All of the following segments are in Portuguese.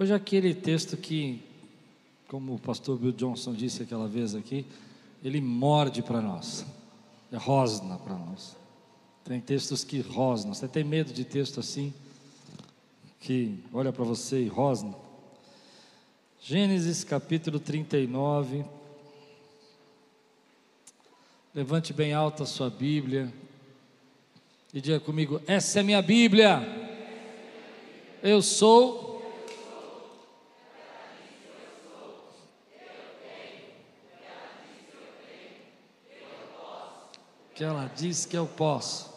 Hoje aquele texto que, como o pastor Bill Johnson disse aquela vez aqui, ele morde para nós, é rosna para nós. Tem textos que rosnam. Você tem medo de texto assim? Que olha para você e rosna? Gênesis capítulo 39. Levante bem alta a sua Bíblia e diga comigo: Essa é minha Bíblia. Eu sou que ela diz que eu posso.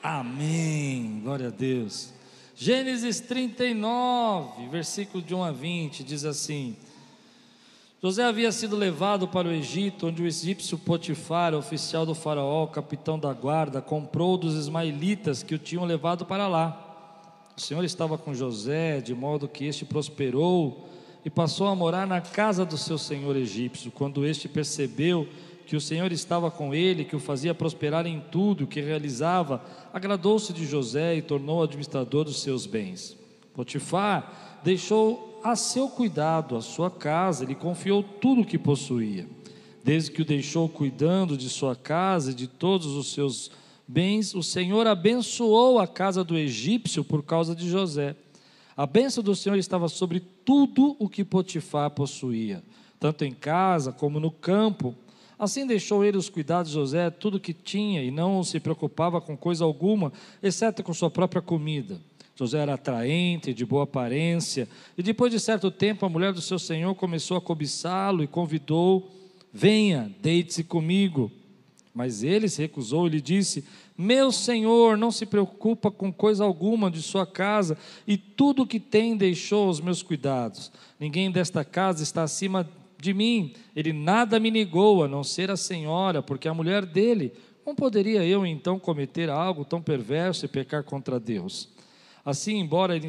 Amém, glória a Deus. Gênesis 39, versículo de 1 a 20, diz assim: José havia sido levado para o Egito, onde o egípcio Potifar, oficial do faraó, capitão da guarda, comprou dos ismaelitas que o tinham levado para lá. O Senhor estava com José, de modo que este prosperou e passou a morar na casa do seu senhor egípcio. Quando este percebeu que o Senhor estava com ele, que o fazia prosperar em tudo que realizava, agradou-se de José e tornou administrador dos seus bens. Potifar deixou a seu cuidado a sua casa, lhe confiou tudo o que possuía. Desde que o deixou cuidando de sua casa e de todos os seus bens, o Senhor abençoou a casa do egípcio por causa de José. A bênção do Senhor estava sobre tudo o que Potifar possuía, tanto em casa como no campo. Assim deixou ele os cuidados de José, tudo que tinha, e não se preocupava com coisa alguma, exceto com sua própria comida. José era atraente, de boa aparência, e depois de certo tempo a mulher do seu senhor começou a cobiçá-lo e convidou: Venha, deite-se comigo. Mas ele se recusou e lhe disse: Meu senhor não se preocupa com coisa alguma de sua casa, e tudo o que tem deixou aos meus cuidados. Ninguém desta casa está acima de mim. Ele nada me negou, a não ser a senhora, porque a mulher dele. Como poderia eu então cometer algo tão perverso e pecar contra Deus? Assim, embora,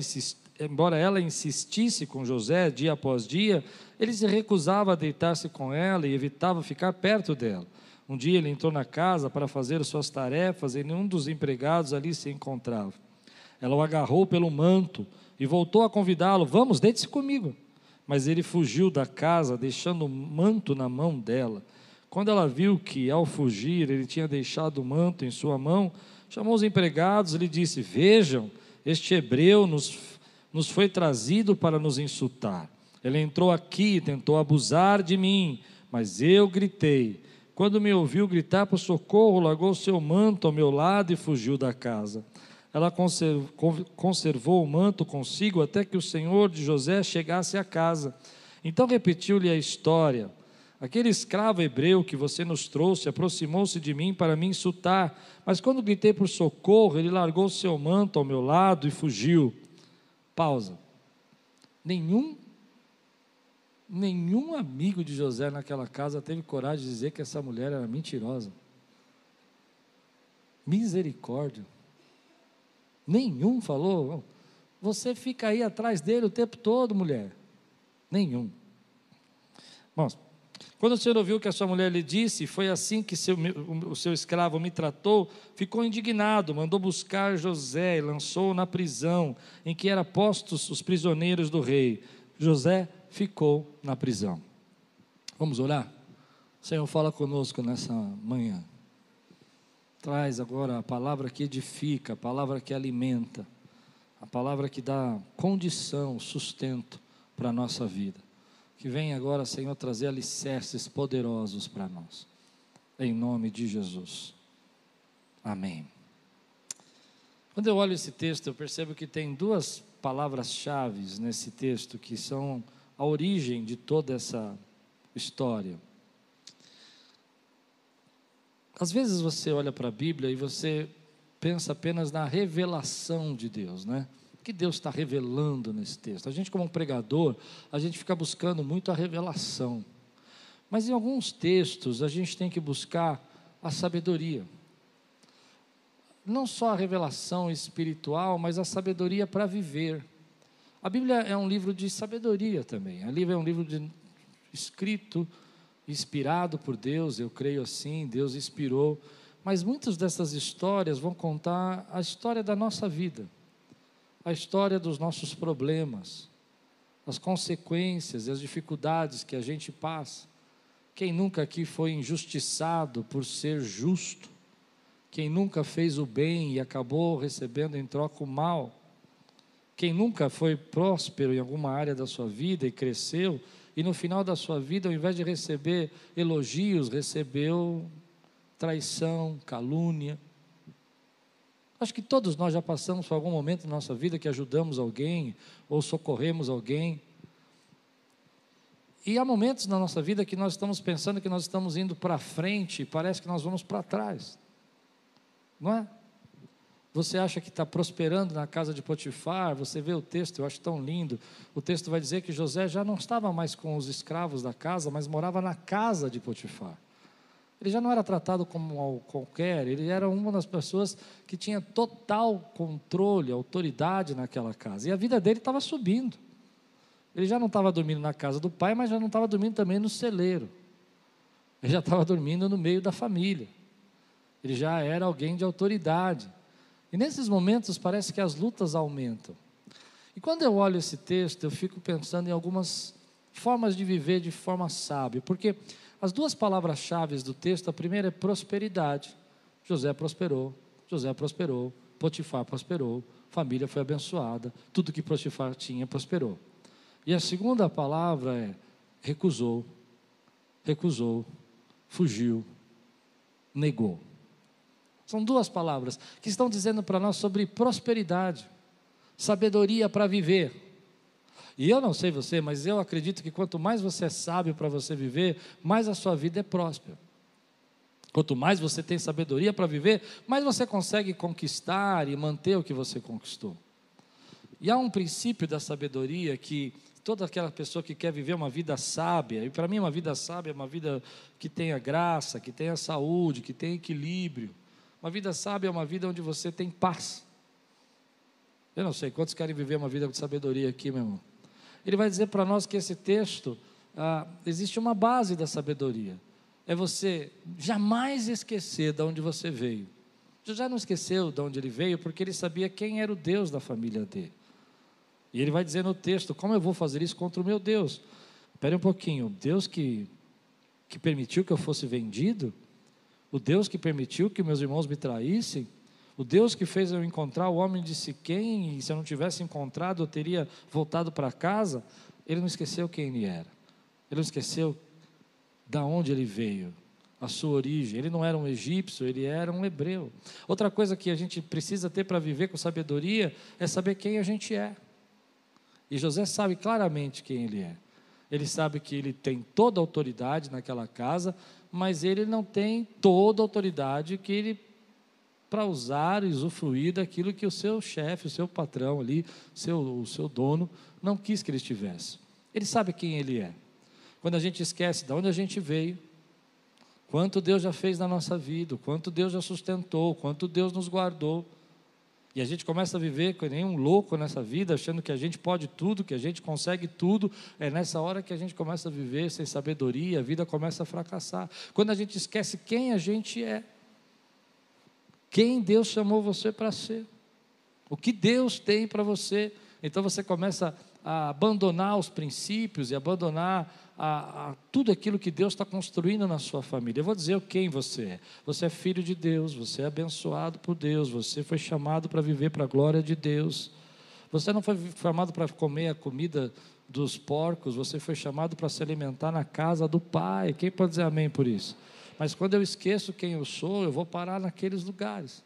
embora ela insistisse com José dia após dia, ele se recusava a deitar-se com ela e evitava ficar perto dela. Um dia ele entrou na casa para fazer suas tarefas e nenhum dos empregados ali se encontrava. Ela o agarrou pelo manto e voltou a convidá-lo: Vamos, deite-se comigo. Mas ele fugiu da casa, deixando o manto na mão dela. Quando ela viu que, ao fugir, ele tinha deixado o manto em sua mão, chamou os empregados e lhe disse: Vejam, este hebreu nos, nos foi trazido para nos insultar. Ele entrou aqui e tentou abusar de mim, mas eu gritei quando me ouviu gritar por socorro, largou seu manto ao meu lado e fugiu da casa. Ela conservou o manto consigo até que o senhor de José chegasse à casa. Então repetiu-lhe a história. Aquele escravo hebreu que você nos trouxe aproximou-se de mim para me insultar, mas quando gritei por socorro, ele largou seu manto ao meu lado e fugiu. Pausa. Nenhum nenhum amigo de José naquela casa teve coragem de dizer que essa mulher era mentirosa. Misericórdia. Nenhum falou. Você fica aí atrás dele o tempo todo, mulher. Nenhum. Bom, quando o Senhor ouviu que a sua mulher lhe disse, foi assim que seu, o seu escravo me tratou, ficou indignado, mandou buscar José e lançou na prisão em que eram postos os prisioneiros do rei. José ficou na prisão. Vamos orar? Senhor, fala conosco nessa manhã. Traz agora a palavra que edifica, a palavra que alimenta, a palavra que dá condição, sustento para a nossa vida. Que venha agora, Senhor, trazer alicerces poderosos para nós. Em nome de Jesus. Amém. Quando eu olho esse texto, eu percebo que tem duas palavras-chave nesse texto que são a origem de toda essa história. Às vezes você olha para a Bíblia e você pensa apenas na revelação de Deus, né? O que Deus está revelando nesse texto? A gente, como um pregador, a gente fica buscando muito a revelação. Mas em alguns textos a gente tem que buscar a sabedoria. Não só a revelação espiritual, mas a sabedoria para viver. A Bíblia é um livro de sabedoria também. A Bíblia é um livro de, escrito, inspirado por Deus, eu creio assim, Deus inspirou. Mas muitas dessas histórias vão contar a história da nossa vida, a história dos nossos problemas, as consequências e as dificuldades que a gente passa. Quem nunca aqui foi injustiçado por ser justo? Quem nunca fez o bem e acabou recebendo em troca o mal? Quem nunca foi próspero em alguma área da sua vida e cresceu, e no final da sua vida, ao invés de receber elogios, recebeu traição, calúnia? Acho que todos nós já passamos por algum momento na nossa vida que ajudamos alguém ou socorremos alguém. E há momentos na nossa vida que nós estamos pensando que nós estamos indo para frente e parece que nós vamos para trás. Não é? Você acha que está prosperando na casa de Potifar, você vê o texto, eu acho tão lindo. O texto vai dizer que José já não estava mais com os escravos da casa, mas morava na casa de Potifar. Ele já não era tratado como qualquer, ele era uma das pessoas que tinha total controle, autoridade naquela casa. E a vida dele estava subindo. Ele já não estava dormindo na casa do pai, mas já não estava dormindo também no celeiro. Ele já estava dormindo no meio da família. Ele já era alguém de autoridade. E nesses momentos parece que as lutas aumentam. E quando eu olho esse texto, eu fico pensando em algumas formas de viver de forma sábia, porque as duas palavras-chave do texto, a primeira é prosperidade. José prosperou, José prosperou, Potifar prosperou, família foi abençoada, tudo que Potifar tinha prosperou. E a segunda palavra é recusou, recusou, fugiu, negou. São duas palavras que estão dizendo para nós sobre prosperidade, sabedoria para viver. E eu não sei você, mas eu acredito que quanto mais você é sábio para você viver, mais a sua vida é próspera. Quanto mais você tem sabedoria para viver, mais você consegue conquistar e manter o que você conquistou. E há um princípio da sabedoria que toda aquela pessoa que quer viver uma vida sábia, e para mim uma vida sábia é uma vida que tenha graça, que tenha saúde, que tenha equilíbrio. Uma vida sábia é uma vida onde você tem paz. Eu não sei quantos querem viver uma vida de sabedoria aqui, meu irmão. Ele vai dizer para nós que esse texto ah, existe uma base da sabedoria. É você jamais esquecer de onde você veio. Já não esqueceu de onde ele veio, porque ele sabia quem era o Deus da família dele. E ele vai dizer no texto: como eu vou fazer isso contra o meu Deus? Espere um pouquinho, Deus que, que permitiu que eu fosse vendido, o Deus que permitiu que meus irmãos me traíssem, o Deus que fez eu encontrar o homem de Siquém, e se eu não tivesse encontrado, eu teria voltado para casa. Ele não esqueceu quem ele era. Ele não esqueceu da onde ele veio, a sua origem. Ele não era um egípcio, ele era um hebreu. Outra coisa que a gente precisa ter para viver com sabedoria é saber quem a gente é. E José sabe claramente quem ele é. Ele sabe que ele tem toda a autoridade naquela casa, mas ele não tem toda a autoridade que ele para usar e usufruir daquilo que o seu chefe, o seu patrão ali, seu, o seu dono, não quis que ele estivesse. Ele sabe quem ele é. Quando a gente esquece de onde a gente veio, quanto Deus já fez na nossa vida, quanto Deus já sustentou, quanto Deus nos guardou, e a gente começa a viver com nenhum louco nessa vida, achando que a gente pode tudo, que a gente consegue tudo. É nessa hora que a gente começa a viver sem sabedoria, a vida começa a fracassar. Quando a gente esquece quem a gente é quem Deus chamou você para ser, o que Deus tem para você. Então você começa a abandonar os princípios e abandonar a, a, tudo aquilo que Deus está construindo na sua família. Eu vou dizer quem você é. Você é filho de Deus, você é abençoado por Deus, você foi chamado para viver para a glória de Deus. Você não foi chamado para comer a comida dos porcos, você foi chamado para se alimentar na casa do Pai. Quem pode dizer amém por isso? Mas quando eu esqueço quem eu sou, eu vou parar naqueles lugares.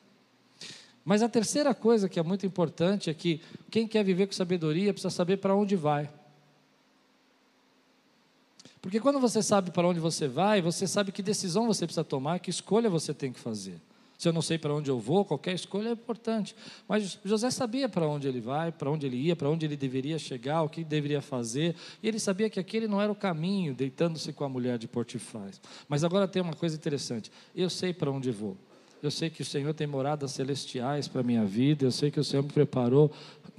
Mas a terceira coisa que é muito importante é que quem quer viver com sabedoria precisa saber para onde vai. Porque quando você sabe para onde você vai, você sabe que decisão você precisa tomar, que escolha você tem que fazer. Se eu não sei para onde eu vou, qualquer escolha é importante. Mas José sabia para onde ele vai, para onde ele ia, para onde ele deveria chegar, o que deveria fazer. E ele sabia que aquele não era o caminho, deitando-se com a mulher de Portifar. Mas agora tem uma coisa interessante. Eu sei para onde vou. Eu sei que o Senhor tem moradas celestiais para a minha vida. Eu sei que o Senhor me preparou.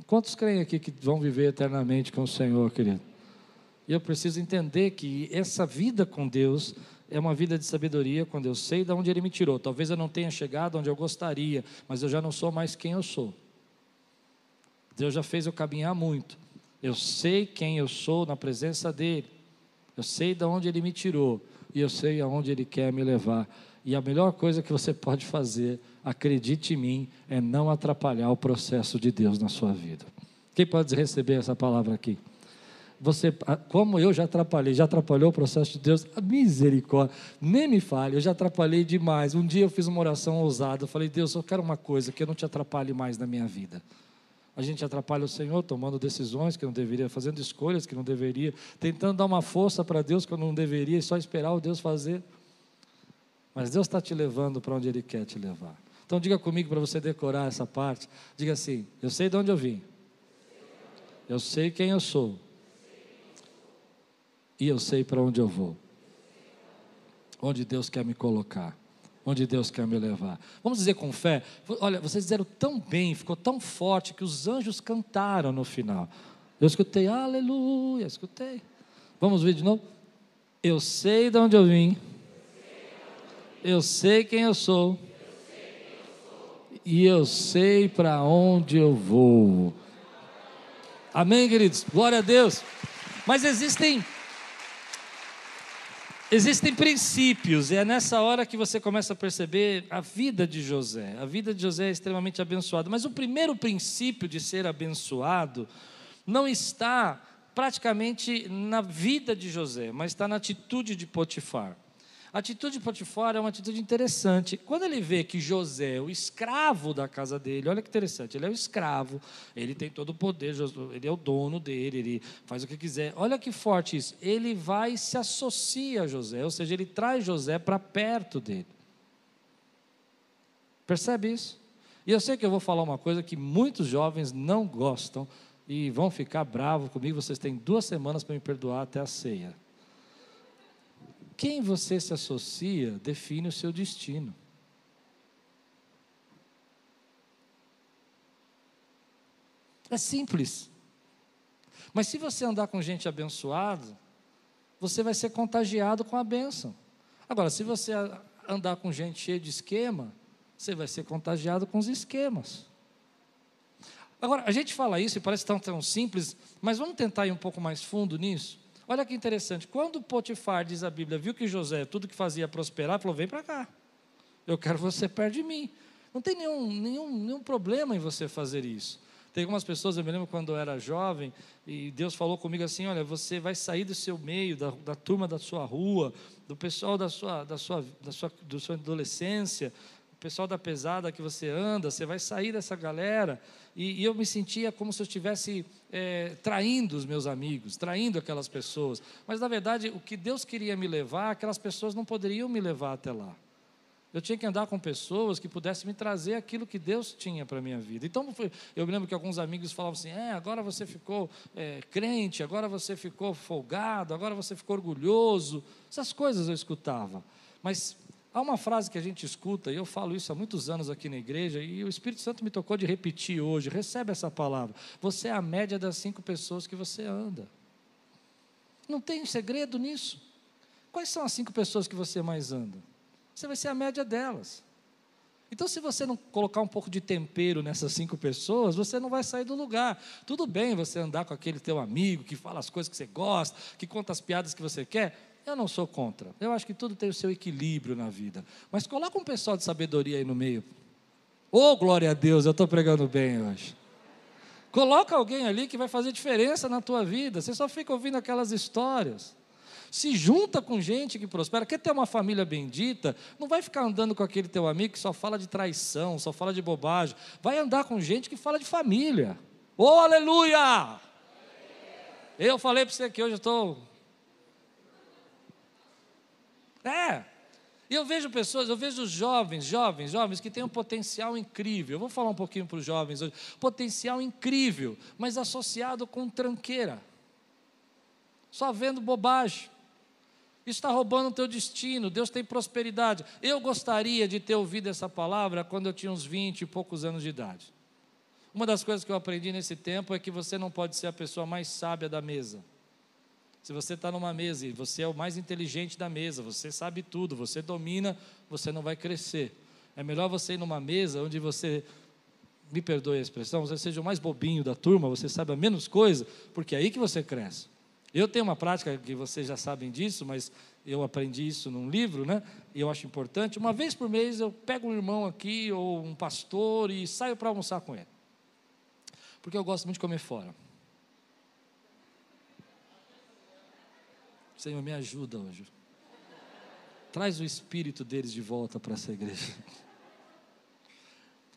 Quantos creem aqui que vão viver eternamente com o Senhor, querido? Eu preciso entender que essa vida com Deus é uma vida de sabedoria quando eu sei de onde Ele me tirou. Talvez eu não tenha chegado onde eu gostaria, mas eu já não sou mais quem eu sou. Deus já fez eu caminhar muito. Eu sei quem eu sou na presença dEle. Eu sei de onde Ele me tirou e eu sei aonde Ele quer me levar. E a melhor coisa que você pode fazer, acredite em mim, é não atrapalhar o processo de Deus na sua vida. Quem pode receber essa palavra aqui? Você, como eu já atrapalhei, já atrapalhou o processo de Deus, misericórdia, nem me fale, eu já atrapalhei demais. Um dia eu fiz uma oração ousada, eu falei, Deus, eu quero uma coisa, que eu não te atrapalhe mais na minha vida. A gente atrapalha o Senhor tomando decisões que não deveria, fazendo escolhas que não deveria, tentando dar uma força para Deus que eu não deveria e só esperar o Deus fazer. Mas Deus está te levando para onde Ele quer te levar. Então diga comigo para você decorar essa parte. Diga assim: Eu sei de onde eu vim. Eu sei quem eu sou. E eu sei para onde eu vou. Onde Deus quer me colocar onde Deus quer me levar. Vamos dizer com fé. Olha, vocês disseram tão bem, ficou tão forte que os anjos cantaram no final. Eu escutei, aleluia, escutei. Vamos ver de novo? Eu sei de onde eu vim. Eu sei quem eu sou. E eu sei para onde eu vou. Amém, queridos? Glória a Deus. Mas existem Existem princípios, e é nessa hora que você começa a perceber a vida de José. A vida de José é extremamente abençoada, mas o primeiro princípio de ser abençoado não está praticamente na vida de José, mas está na atitude de Potifar. A atitude de Potifar é uma atitude interessante. Quando ele vê que José, é o escravo da casa dele, olha que interessante, ele é o escravo, ele tem todo o poder, ele é o dono dele, ele faz o que quiser. Olha que forte isso. Ele vai e se associa a José, ou seja, ele traz José para perto dele. Percebe isso? E eu sei que eu vou falar uma coisa que muitos jovens não gostam e vão ficar bravos comigo. Vocês têm duas semanas para me perdoar até a ceia quem você se associa define o seu destino. É simples. Mas se você andar com gente abençoada, você vai ser contagiado com a bênção. Agora, se você andar com gente cheia de esquema, você vai ser contagiado com os esquemas. Agora, a gente fala isso e parece tão, tão simples, mas vamos tentar ir um pouco mais fundo nisso? Olha que interessante, quando Potifar, diz a Bíblia, viu que José, tudo que fazia prosperar, falou: vem para cá, eu quero você perto de mim. Não tem nenhum, nenhum, nenhum problema em você fazer isso. Tem algumas pessoas, eu me lembro quando eu era jovem, e Deus falou comigo assim: olha, você vai sair do seu meio, da, da turma da sua rua, do pessoal da sua, da sua, da sua, da sua adolescência, o pessoal da pesada que você anda, você vai sair dessa galera e, e eu me sentia como se eu estivesse é, traindo os meus amigos, traindo aquelas pessoas. Mas na verdade, o que Deus queria me levar, aquelas pessoas não poderiam me levar até lá. Eu tinha que andar com pessoas que pudessem me trazer aquilo que Deus tinha para a minha vida. Então, eu me lembro que alguns amigos falavam assim: é, agora você ficou é, crente, agora você ficou folgado, agora você ficou orgulhoso. Essas coisas eu escutava. Mas Há uma frase que a gente escuta, e eu falo isso há muitos anos aqui na igreja, e o Espírito Santo me tocou de repetir hoje. Recebe essa palavra. Você é a média das cinco pessoas que você anda. Não tem segredo nisso. Quais são as cinco pessoas que você mais anda? Você vai ser a média delas. Então, se você não colocar um pouco de tempero nessas cinco pessoas, você não vai sair do lugar. Tudo bem você andar com aquele teu amigo que fala as coisas que você gosta, que conta as piadas que você quer, eu não sou contra. Eu acho que tudo tem o seu equilíbrio na vida. Mas coloca um pessoal de sabedoria aí no meio. Ô, oh, glória a Deus, eu estou pregando bem hoje. Coloca alguém ali que vai fazer diferença na tua vida. Você só fica ouvindo aquelas histórias. Se junta com gente que prospera. Quer ter uma família bendita? Não vai ficar andando com aquele teu amigo que só fala de traição, só fala de bobagem. Vai andar com gente que fala de família. Oh, aleluia! Eu falei para você que hoje eu estou é. E eu vejo pessoas, eu vejo jovens, jovens, jovens que têm um potencial incrível. Eu vou falar um pouquinho para os jovens hoje. Potencial incrível, mas associado com tranqueira. Só vendo bobagem. Está roubando o teu destino. Deus tem prosperidade. Eu gostaria de ter ouvido essa palavra quando eu tinha uns 20 e poucos anos de idade. Uma das coisas que eu aprendi nesse tempo é que você não pode ser a pessoa mais sábia da mesa. Se você está numa mesa e você é o mais inteligente da mesa, você sabe tudo, você domina, você não vai crescer. É melhor você ir numa mesa onde você, me perdoe a expressão, você seja o mais bobinho da turma, você sabe a menos coisa, porque é aí que você cresce. Eu tenho uma prática que vocês já sabem disso, mas eu aprendi isso num livro, né? E eu acho importante. Uma vez por mês eu pego um irmão aqui ou um pastor e saio para almoçar com ele. Porque eu gosto muito de comer fora. Senhor, me ajuda hoje. Traz o espírito deles de volta para essa igreja.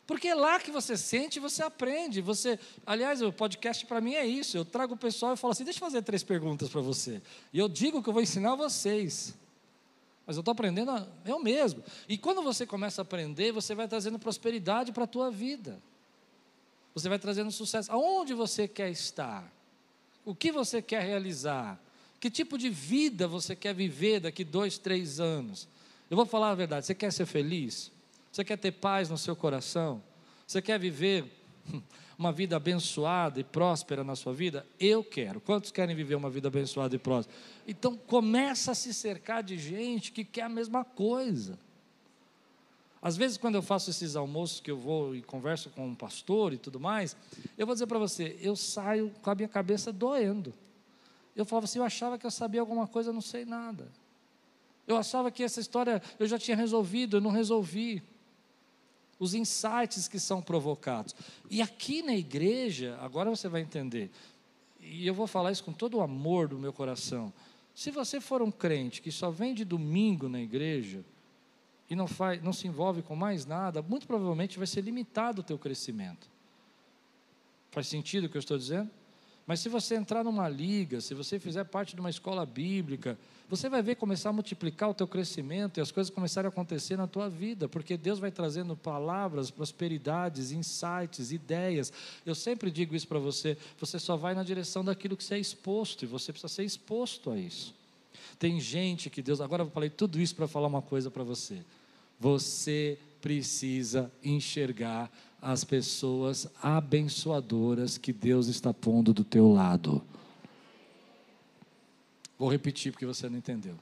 Porque é lá que você sente, você aprende. Você, aliás, o podcast para mim é isso. Eu trago o pessoal e falo assim: deixa eu fazer três perguntas para você. E eu digo que eu vou ensinar vocês. Mas eu estou aprendendo eu mesmo. E quando você começa a aprender, você vai trazendo prosperidade para a tua vida. Você vai trazendo sucesso. Aonde você quer estar? O que você quer realizar? Que tipo de vida você quer viver daqui dois, três anos? Eu vou falar a verdade. Você quer ser feliz? Você quer ter paz no seu coração? Você quer viver uma vida abençoada e próspera na sua vida? Eu quero. Quantos querem viver uma vida abençoada e próspera? Então começa a se cercar de gente que quer a mesma coisa. Às vezes, quando eu faço esses almoços que eu vou e converso com um pastor e tudo mais, eu vou dizer para você, eu saio com a minha cabeça doendo. Eu falava assim, eu achava que eu sabia alguma coisa, eu não sei nada. Eu achava que essa história eu já tinha resolvido, eu não resolvi. Os insights que são provocados. E aqui na igreja, agora você vai entender, e eu vou falar isso com todo o amor do meu coração. Se você for um crente que só vem de domingo na igreja e não, faz, não se envolve com mais nada, muito provavelmente vai ser limitado o teu crescimento. Faz sentido o que eu estou dizendo? Mas se você entrar numa liga, se você fizer parte de uma escola bíblica, você vai ver começar a multiplicar o teu crescimento e as coisas começarem a acontecer na tua vida, porque Deus vai trazendo palavras, prosperidades, insights, ideias. Eu sempre digo isso para você, você só vai na direção daquilo que você é exposto e você precisa ser exposto a isso. Tem gente que Deus, agora eu falei tudo isso para falar uma coisa para você. Você precisa enxergar as pessoas abençoadoras que Deus está pondo do teu lado. Vou repetir porque você não entendeu.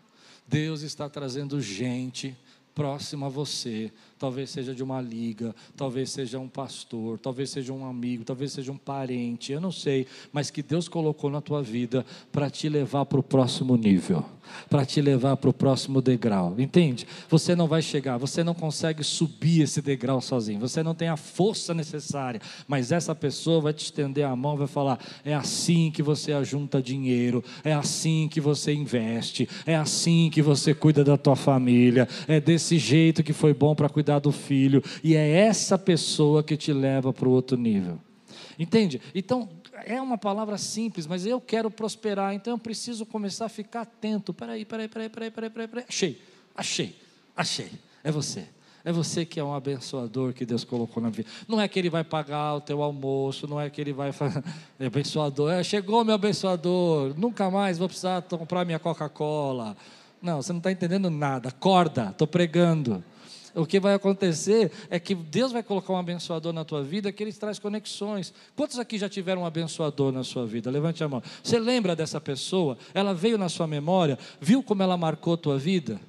Deus está trazendo gente próxima a você, talvez seja de uma liga, talvez seja um pastor, talvez seja um amigo, talvez seja um parente, eu não sei, mas que Deus colocou na tua vida para te levar para o próximo nível, para te levar para o próximo degrau, entende? Você não vai chegar, você não consegue subir esse degrau sozinho, você não tem a força necessária, mas essa pessoa vai te estender a mão, vai falar: é assim que você ajunta dinheiro, é assim que você investe, é assim que você cuida da tua família, é desse desse jeito que foi bom para cuidar do filho, e é essa pessoa que te leva para o outro nível. Entende? Então, é uma palavra simples, mas eu quero prosperar, então eu preciso começar a ficar atento. Peraí, peraí, peraí, peraí, peraí, peraí, peraí. Achei, achei, achei. É você. É você que é um abençoador que Deus colocou na vida. Não é que Ele vai pagar o teu almoço, não é que Ele vai fazer. É abençoador. É, chegou meu abençoador, nunca mais vou precisar comprar minha Coca-Cola. Não, você não está entendendo nada. Acorda, estou pregando. O que vai acontecer é que Deus vai colocar um abençoador na tua vida que ele traz conexões. Quantos aqui já tiveram um abençoador na sua vida? Levante a mão. Você lembra dessa pessoa? Ela veio na sua memória, viu como ela marcou a tua vida?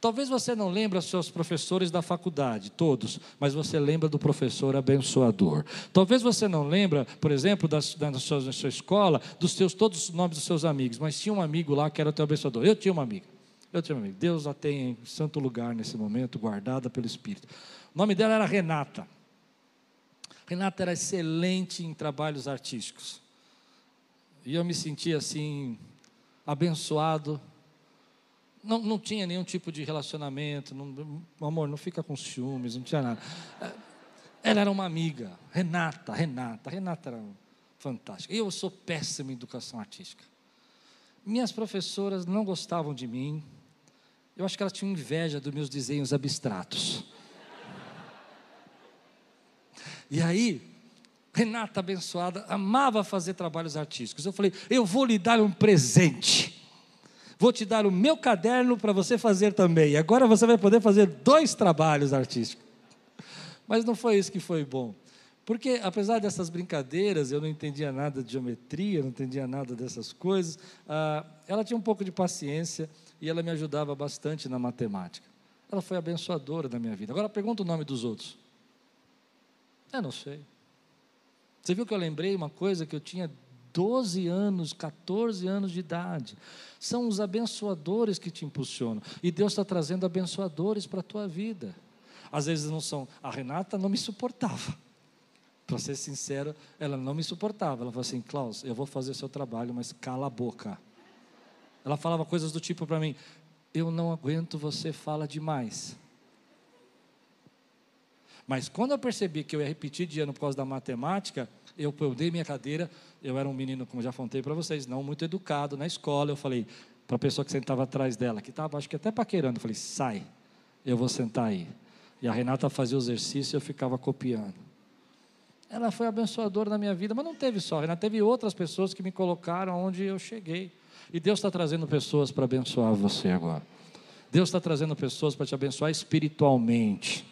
Talvez você não lembre os seus professores da faculdade, todos, mas você lembra do professor abençoador. Talvez você não lembra, por exemplo, da, sua, da sua escola, dos seus, todos os nomes dos seus amigos, mas tinha um amigo lá que era o teu abençoador. Eu tinha uma amiga. Eu amigo. Deus a tem em santo lugar nesse momento, guardada pelo Espírito. O nome dela era Renata. Renata era excelente em trabalhos artísticos. E eu me sentia assim, abençoado. Não, não tinha nenhum tipo de relacionamento. Não, amor, não fica com ciúmes, não tinha nada. Ela era uma amiga, Renata, Renata. Renata era fantástica. Eu sou péssimo em educação artística. Minhas professoras não gostavam de mim, eu acho que ela tinha inveja dos meus desenhos abstratos. E aí, Renata abençoada amava fazer trabalhos artísticos. Eu falei: "Eu vou lhe dar um presente. Vou te dar o meu caderno para você fazer também. Agora você vai poder fazer dois trabalhos artísticos." Mas não foi isso que foi bom. Porque, apesar dessas brincadeiras, eu não entendia nada de geometria, não entendia nada dessas coisas, ah, ela tinha um pouco de paciência e ela me ajudava bastante na matemática. Ela foi abençoadora na minha vida. Agora pergunta o nome dos outros. Eu não sei. Você viu que eu lembrei uma coisa que eu tinha 12 anos, 14 anos de idade. São os abençoadores que te impulsionam. E Deus está trazendo abençoadores para a tua vida. Às vezes não são. A Renata não me suportava. Para ser sincero, ela não me suportava. Ela falou assim: Klaus, eu vou fazer o seu trabalho, mas cala a boca. Ela falava coisas do tipo para mim: Eu não aguento, você fala demais. Mas quando eu percebi que eu ia repetir de ano por causa da matemática, eu, dei minha cadeira. Eu era um menino, como já contei para vocês, não muito educado na escola. Eu falei para a pessoa que sentava atrás dela, que estava, acho que até paquerando, eu falei: Sai, eu vou sentar aí. E a Renata fazia o exercício e eu ficava copiando ela foi abençoadora na minha vida, mas não teve só, Renata, teve outras pessoas que me colocaram onde eu cheguei. E Deus está trazendo pessoas para abençoar você agora. Deus está trazendo pessoas para te abençoar espiritualmente.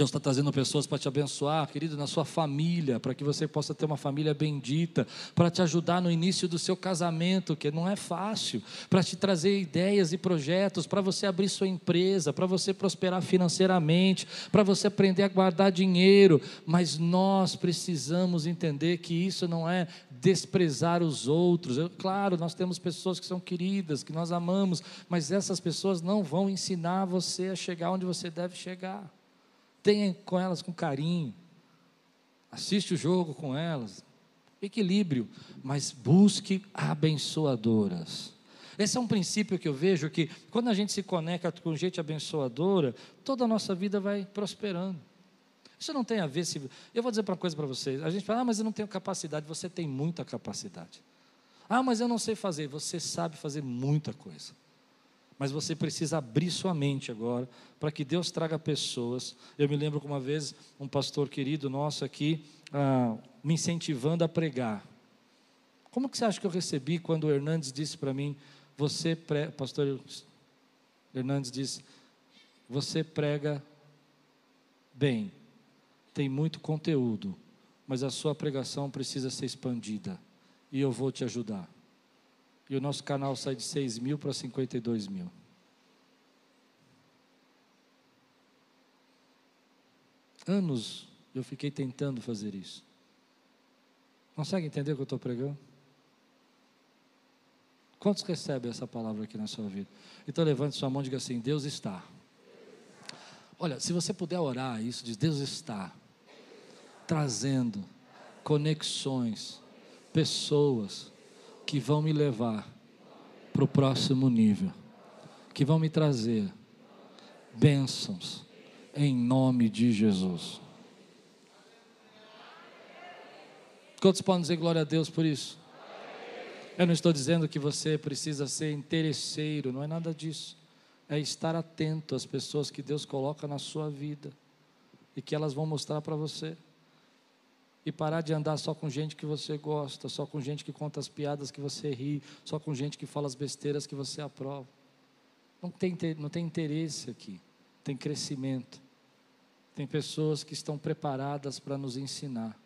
Deus está trazendo pessoas para te abençoar, querido, na sua família, para que você possa ter uma família bendita, para te ajudar no início do seu casamento, que não é fácil, para te trazer ideias e projetos, para você abrir sua empresa, para você prosperar financeiramente, para você aprender a guardar dinheiro. Mas nós precisamos entender que isso não é desprezar os outros. Eu, claro, nós temos pessoas que são queridas, que nós amamos, mas essas pessoas não vão ensinar você a chegar onde você deve chegar tenha com elas com carinho, assiste o jogo com elas, equilíbrio, mas busque abençoadoras. Esse é um princípio que eu vejo que quando a gente se conecta com gente abençoadora, toda a nossa vida vai prosperando. Isso não tem a ver se. Eu vou dizer uma coisa para vocês. A gente fala, ah, mas eu não tenho capacidade. Você tem muita capacidade. Ah, mas eu não sei fazer. Você sabe fazer muita coisa mas você precisa abrir sua mente agora para que Deus traga pessoas. Eu me lembro que uma vez um pastor querido nosso aqui ah, me incentivando a pregar. Como que você acha que eu recebi quando o Hernandes disse para mim, você, pre... pastor Hernandes disse, você prega bem, tem muito conteúdo, mas a sua pregação precisa ser expandida e eu vou te ajudar. E o nosso canal sai de 6 mil para 52 mil. Anos eu fiquei tentando fazer isso. Consegue entender o que eu estou pregando? Quantos recebem essa palavra aqui na sua vida? Então levante sua mão e diga assim: Deus está. Olha, se você puder orar isso, diz: Deus está trazendo conexões, pessoas, que vão me levar para o próximo nível, que vão me trazer bênçãos, em nome de Jesus. Quantos podem dizer glória a Deus por isso? Eu não estou dizendo que você precisa ser interesseiro, não é nada disso. É estar atento às pessoas que Deus coloca na sua vida e que elas vão mostrar para você e parar de andar só com gente que você gosta, só com gente que conta as piadas que você ri, só com gente que fala as besteiras que você aprova. Não tem, não tem interesse aqui, tem crescimento. Tem pessoas que estão preparadas para nos ensinar.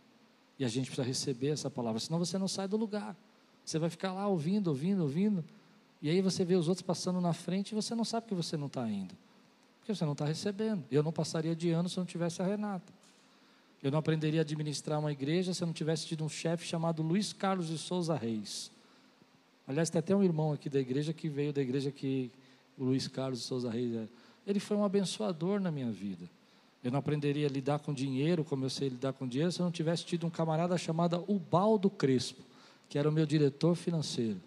E a gente precisa receber essa palavra, senão você não sai do lugar. Você vai ficar lá ouvindo, ouvindo, ouvindo. E aí você vê os outros passando na frente e você não sabe que você não está indo. Porque você não está recebendo. Eu não passaria de ano se não tivesse a Renata. Eu não aprenderia a administrar uma igreja se eu não tivesse tido um chefe chamado Luiz Carlos de Souza Reis. Aliás, tem até um irmão aqui da igreja que veio da igreja que o Luiz Carlos de Souza Reis é. Ele foi um abençoador na minha vida. Eu não aprenderia a lidar com dinheiro como eu sei lidar com dinheiro se eu não tivesse tido um camarada chamado Ubaldo Crespo, que era o meu diretor financeiro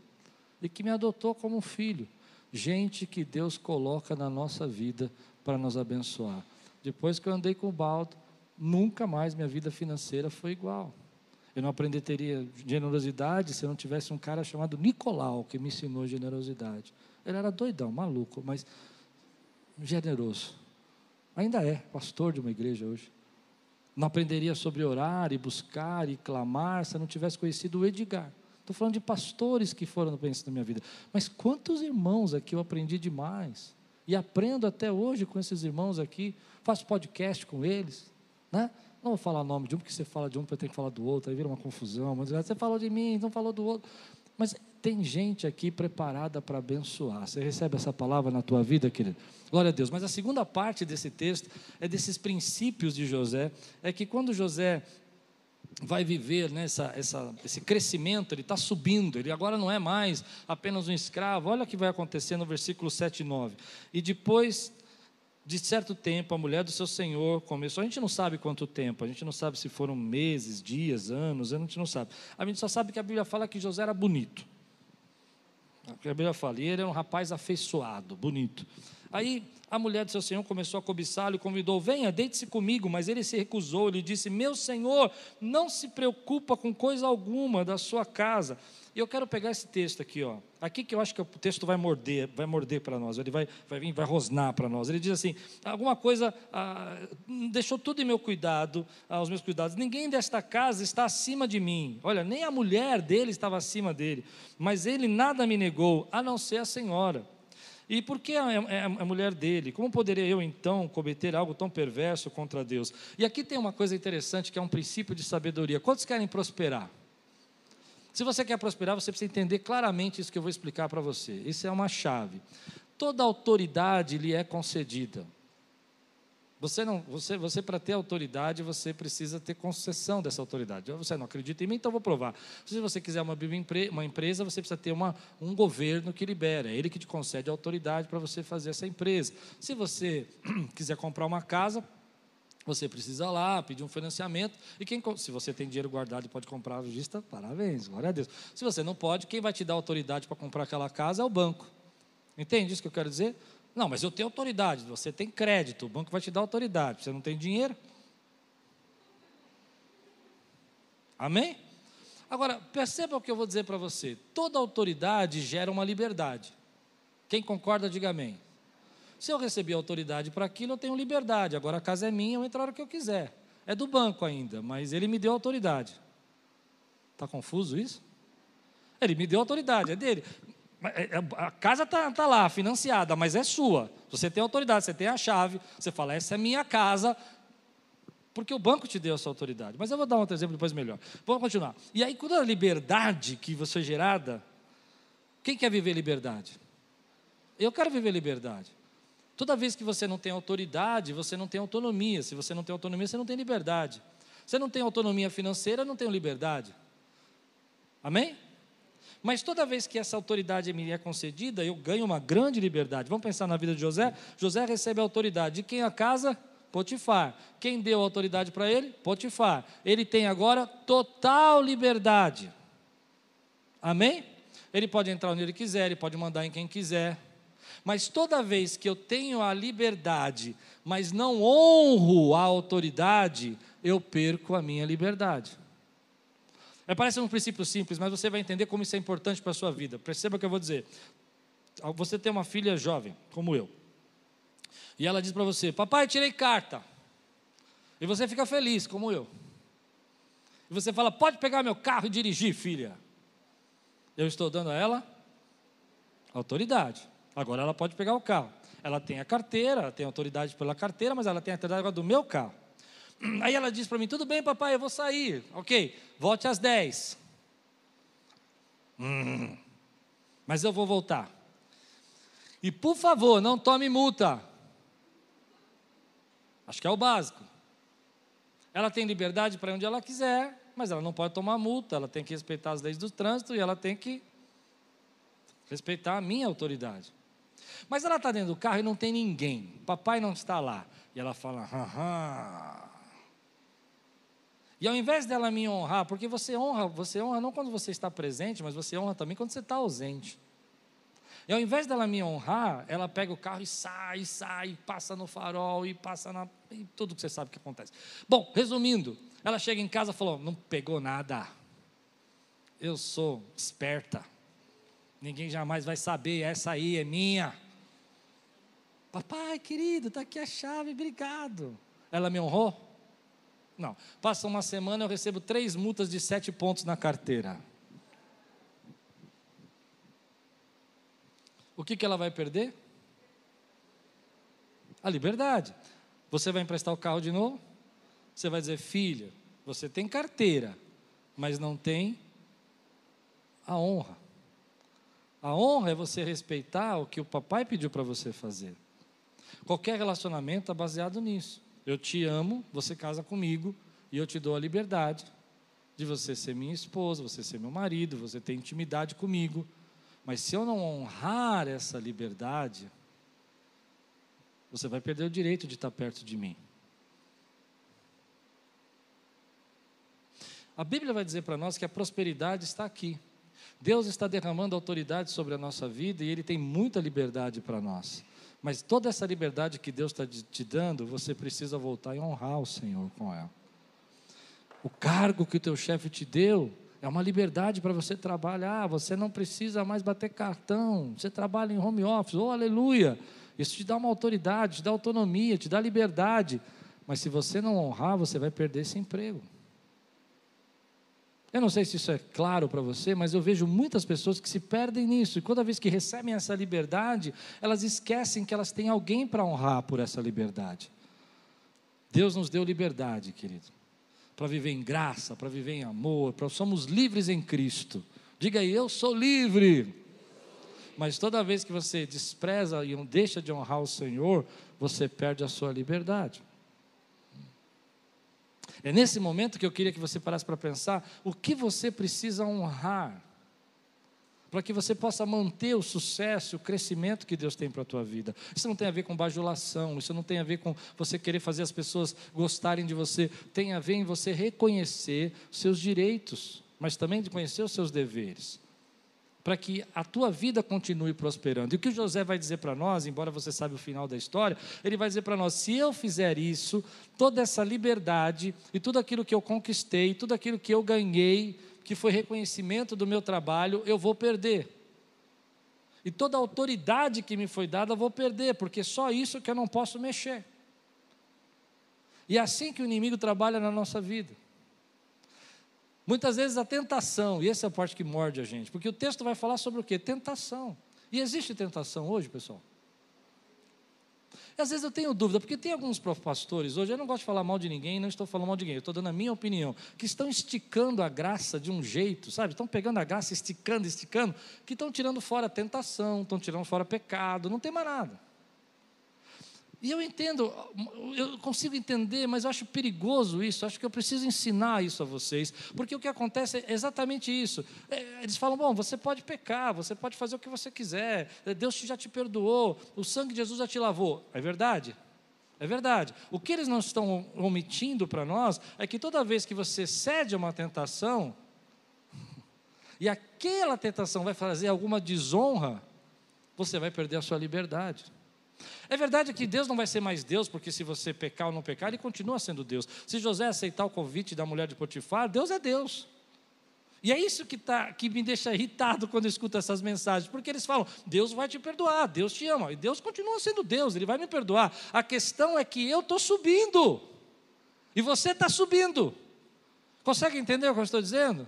e que me adotou como um filho. Gente que Deus coloca na nossa vida para nos abençoar. Depois que eu andei com o Baldo, nunca mais minha vida financeira foi igual. Eu não aprenderia generosidade se eu não tivesse um cara chamado Nicolau, que me ensinou generosidade. Ele era doidão, maluco, mas generoso. Ainda é pastor de uma igreja hoje. Não aprenderia sobre orar e buscar e clamar se eu não tivesse conhecido o Edgar. Estou falando de pastores que foram pensamento da minha vida. Mas quantos irmãos aqui eu aprendi demais. E aprendo até hoje com esses irmãos aqui. Faço podcast com eles. Né? Não vou falar nome de um, porque você fala de um, eu tenho que falar do outro, aí vira uma confusão. Mas você falou de mim, não falou do outro. Mas tem gente aqui preparada para abençoar. Você recebe essa palavra na tua vida, querido? Glória a Deus. Mas a segunda parte desse texto é desses princípios de José. É que quando José vai viver né, essa, esse crescimento, ele está subindo, ele agora não é mais apenas um escravo. Olha o que vai acontecer no versículo 7 e 9. E depois de certo tempo, a mulher do seu senhor começou. A gente não sabe quanto tempo, a gente não sabe se foram meses, dias, anos, a gente não sabe. A gente só sabe que a Bíblia fala que José era bonito. A Bíblia fala, e ele era um rapaz afeiçoado, bonito. Aí a mulher do seu senhor começou a cobiçá-lo e convidou: Venha, deite-se comigo. Mas ele se recusou. Ele disse: Meu senhor, não se preocupa com coisa alguma da sua casa e eu quero pegar esse texto aqui, ó. Aqui que eu acho que o texto vai morder, vai morder para nós, ele vai, vai vir, vai rosnar para nós. Ele diz assim: alguma coisa ah, deixou tudo em meu cuidado, aos meus cuidados. Ninguém desta casa está acima de mim. Olha, nem a mulher dele estava acima dele, mas ele nada me negou, a não ser a senhora. E por que a, a, mulher dele? Como poderia eu então cometer algo tão perverso contra Deus? E aqui tem uma coisa interessante que é um princípio de sabedoria. Quantos querem prosperar? Se você quer prosperar, você precisa entender claramente isso que eu vou explicar para você. Isso é uma chave. Toda autoridade lhe é concedida. Você não, você, você para ter autoridade, você precisa ter concessão dessa autoridade. Você não acredita em mim, então vou provar. Se você quiser uma, uma empresa, você precisa ter uma, um governo que libera. É ele que te concede a autoridade para você fazer essa empresa. Se você quiser comprar uma casa, você precisa lá pedir um financiamento. E quem, se você tem dinheiro guardado e pode comprar a vista, parabéns, glória a Deus. Se você não pode, quem vai te dar autoridade para comprar aquela casa é o banco. Entende isso que eu quero dizer? Não, mas eu tenho autoridade, você tem crédito, o banco vai te dar autoridade, você não tem dinheiro. Amém? Agora, perceba o que eu vou dizer para você: toda autoridade gera uma liberdade. Quem concorda, diga amém. Se eu recebi autoridade para aquilo, eu tenho liberdade. Agora a casa é minha, eu entro a hora que eu quiser. É do banco ainda, mas ele me deu autoridade. Está confuso isso? Ele me deu autoridade, é dele. É, é, a casa está tá lá, financiada, mas é sua. Você tem autoridade, você tem a chave. Você fala, essa é minha casa, porque o banco te deu essa autoridade. Mas eu vou dar um outro exemplo depois melhor. Vamos continuar. E aí, quando a liberdade que você é gerada, quem quer viver liberdade? Eu quero viver liberdade. Toda vez que você não tem autoridade, você não tem autonomia. Se você não tem autonomia, você não tem liberdade. Você não tem autonomia financeira, não tem liberdade. Amém? Mas toda vez que essa autoridade me é concedida, eu ganho uma grande liberdade. Vamos pensar na vida de José? José recebe a autoridade de quem a casa? Potifar. Quem deu autoridade para ele? Potifar. Ele tem agora total liberdade. Amém? Ele pode entrar onde ele quiser, ele pode mandar em quem quiser. Mas toda vez que eu tenho a liberdade, mas não honro a autoridade, eu perco a minha liberdade. Parece um princípio simples, mas você vai entender como isso é importante para a sua vida. Perceba o que eu vou dizer. Você tem uma filha jovem, como eu, e ela diz para você: Papai, tirei carta. E você fica feliz, como eu. E você fala: Pode pegar meu carro e dirigir, filha. Eu estou dando a ela autoridade. Agora ela pode pegar o carro. Ela tem a carteira, ela tem autoridade pela carteira, mas ela tem a autoridade do meu carro. Aí ela diz para mim: tudo bem, papai, eu vou sair. Ok, volte às 10. Hum, mas eu vou voltar. E por favor, não tome multa. Acho que é o básico. Ela tem liberdade para onde ela quiser, mas ela não pode tomar multa, ela tem que respeitar as leis do trânsito e ela tem que respeitar a minha autoridade. Mas ela está dentro do carro e não tem ninguém. Papai não está lá. E ela fala, haha. E ao invés dela me honrar, porque você honra, você honra não quando você está presente, mas você honra também quando você está ausente. E ao invés dela me honrar, ela pega o carro e sai, sai, passa no farol e passa na. E tudo que você sabe que acontece. Bom, resumindo, ela chega em casa e falou: não pegou nada. Eu sou esperta. Ninguém jamais vai saber, essa aí é minha. Papai, querido, está aqui a chave, obrigado. Ela me honrou? Não. Passa uma semana, eu recebo três multas de sete pontos na carteira. O que, que ela vai perder? A liberdade. Você vai emprestar o carro de novo? Você vai dizer, filha, você tem carteira, mas não tem a honra. A honra é você respeitar o que o papai pediu para você fazer. Qualquer relacionamento está baseado nisso. Eu te amo, você casa comigo e eu te dou a liberdade de você ser minha esposa, você ser meu marido, você ter intimidade comigo. Mas se eu não honrar essa liberdade, você vai perder o direito de estar perto de mim. A Bíblia vai dizer para nós que a prosperidade está aqui. Deus está derramando autoridade sobre a nossa vida e Ele tem muita liberdade para nós. Mas toda essa liberdade que Deus está te dando, você precisa voltar e honrar o Senhor com ela. O cargo que o teu chefe te deu é uma liberdade para você trabalhar. Você não precisa mais bater cartão. Você trabalha em home office. Oh, aleluia! Isso te dá uma autoridade, te dá autonomia, te dá liberdade. Mas se você não honrar, você vai perder esse emprego. Eu não sei se isso é claro para você, mas eu vejo muitas pessoas que se perdem nisso. E toda vez que recebem essa liberdade, elas esquecem que elas têm alguém para honrar por essa liberdade. Deus nos deu liberdade, querido, para viver em graça, para viver em amor, para somos livres em Cristo. Diga aí, eu sou livre. Mas toda vez que você despreza e deixa de honrar o Senhor, você perde a sua liberdade. É nesse momento que eu queria que você parasse para pensar o que você precisa honrar para que você possa manter o sucesso, o crescimento que Deus tem para a tua vida. Isso não tem a ver com bajulação, isso não tem a ver com você querer fazer as pessoas gostarem de você, tem a ver em você reconhecer seus direitos, mas também de conhecer os seus deveres para que a tua vida continue prosperando. E o que José vai dizer para nós, embora você saiba o final da história, ele vai dizer para nós: se eu fizer isso, toda essa liberdade e tudo aquilo que eu conquistei, tudo aquilo que eu ganhei, que foi reconhecimento do meu trabalho, eu vou perder. E toda a autoridade que me foi dada, eu vou perder, porque só isso que eu não posso mexer. E é assim que o inimigo trabalha na nossa vida. Muitas vezes a tentação, e essa é a parte que morde a gente, porque o texto vai falar sobre o que? Tentação. E existe tentação hoje, pessoal? E às vezes eu tenho dúvida, porque tem alguns pastores hoje, eu não gosto de falar mal de ninguém, não estou falando mal de ninguém, eu estou dando a minha opinião, que estão esticando a graça de um jeito, sabe? Estão pegando a graça, esticando, esticando, que estão tirando fora a tentação, estão tirando fora pecado, não tem mais nada. E eu entendo, eu consigo entender, mas eu acho perigoso isso. Acho que eu preciso ensinar isso a vocês, porque o que acontece é exatamente isso. É, eles falam: bom, você pode pecar, você pode fazer o que você quiser, Deus já te perdoou, o sangue de Jesus já te lavou. É verdade? É verdade. O que eles não estão omitindo para nós é que toda vez que você cede a uma tentação, e aquela tentação vai fazer alguma desonra, você vai perder a sua liberdade. É verdade que Deus não vai ser mais Deus, porque se você pecar ou não pecar, ele continua sendo Deus. Se José aceitar o convite da mulher de Potifar, Deus é Deus. E é isso que, tá, que me deixa irritado quando escuto essas mensagens, porque eles falam: Deus vai te perdoar, Deus te ama, e Deus continua sendo Deus, Ele vai me perdoar. A questão é que eu estou subindo, e você está subindo. Consegue entender o que eu estou dizendo?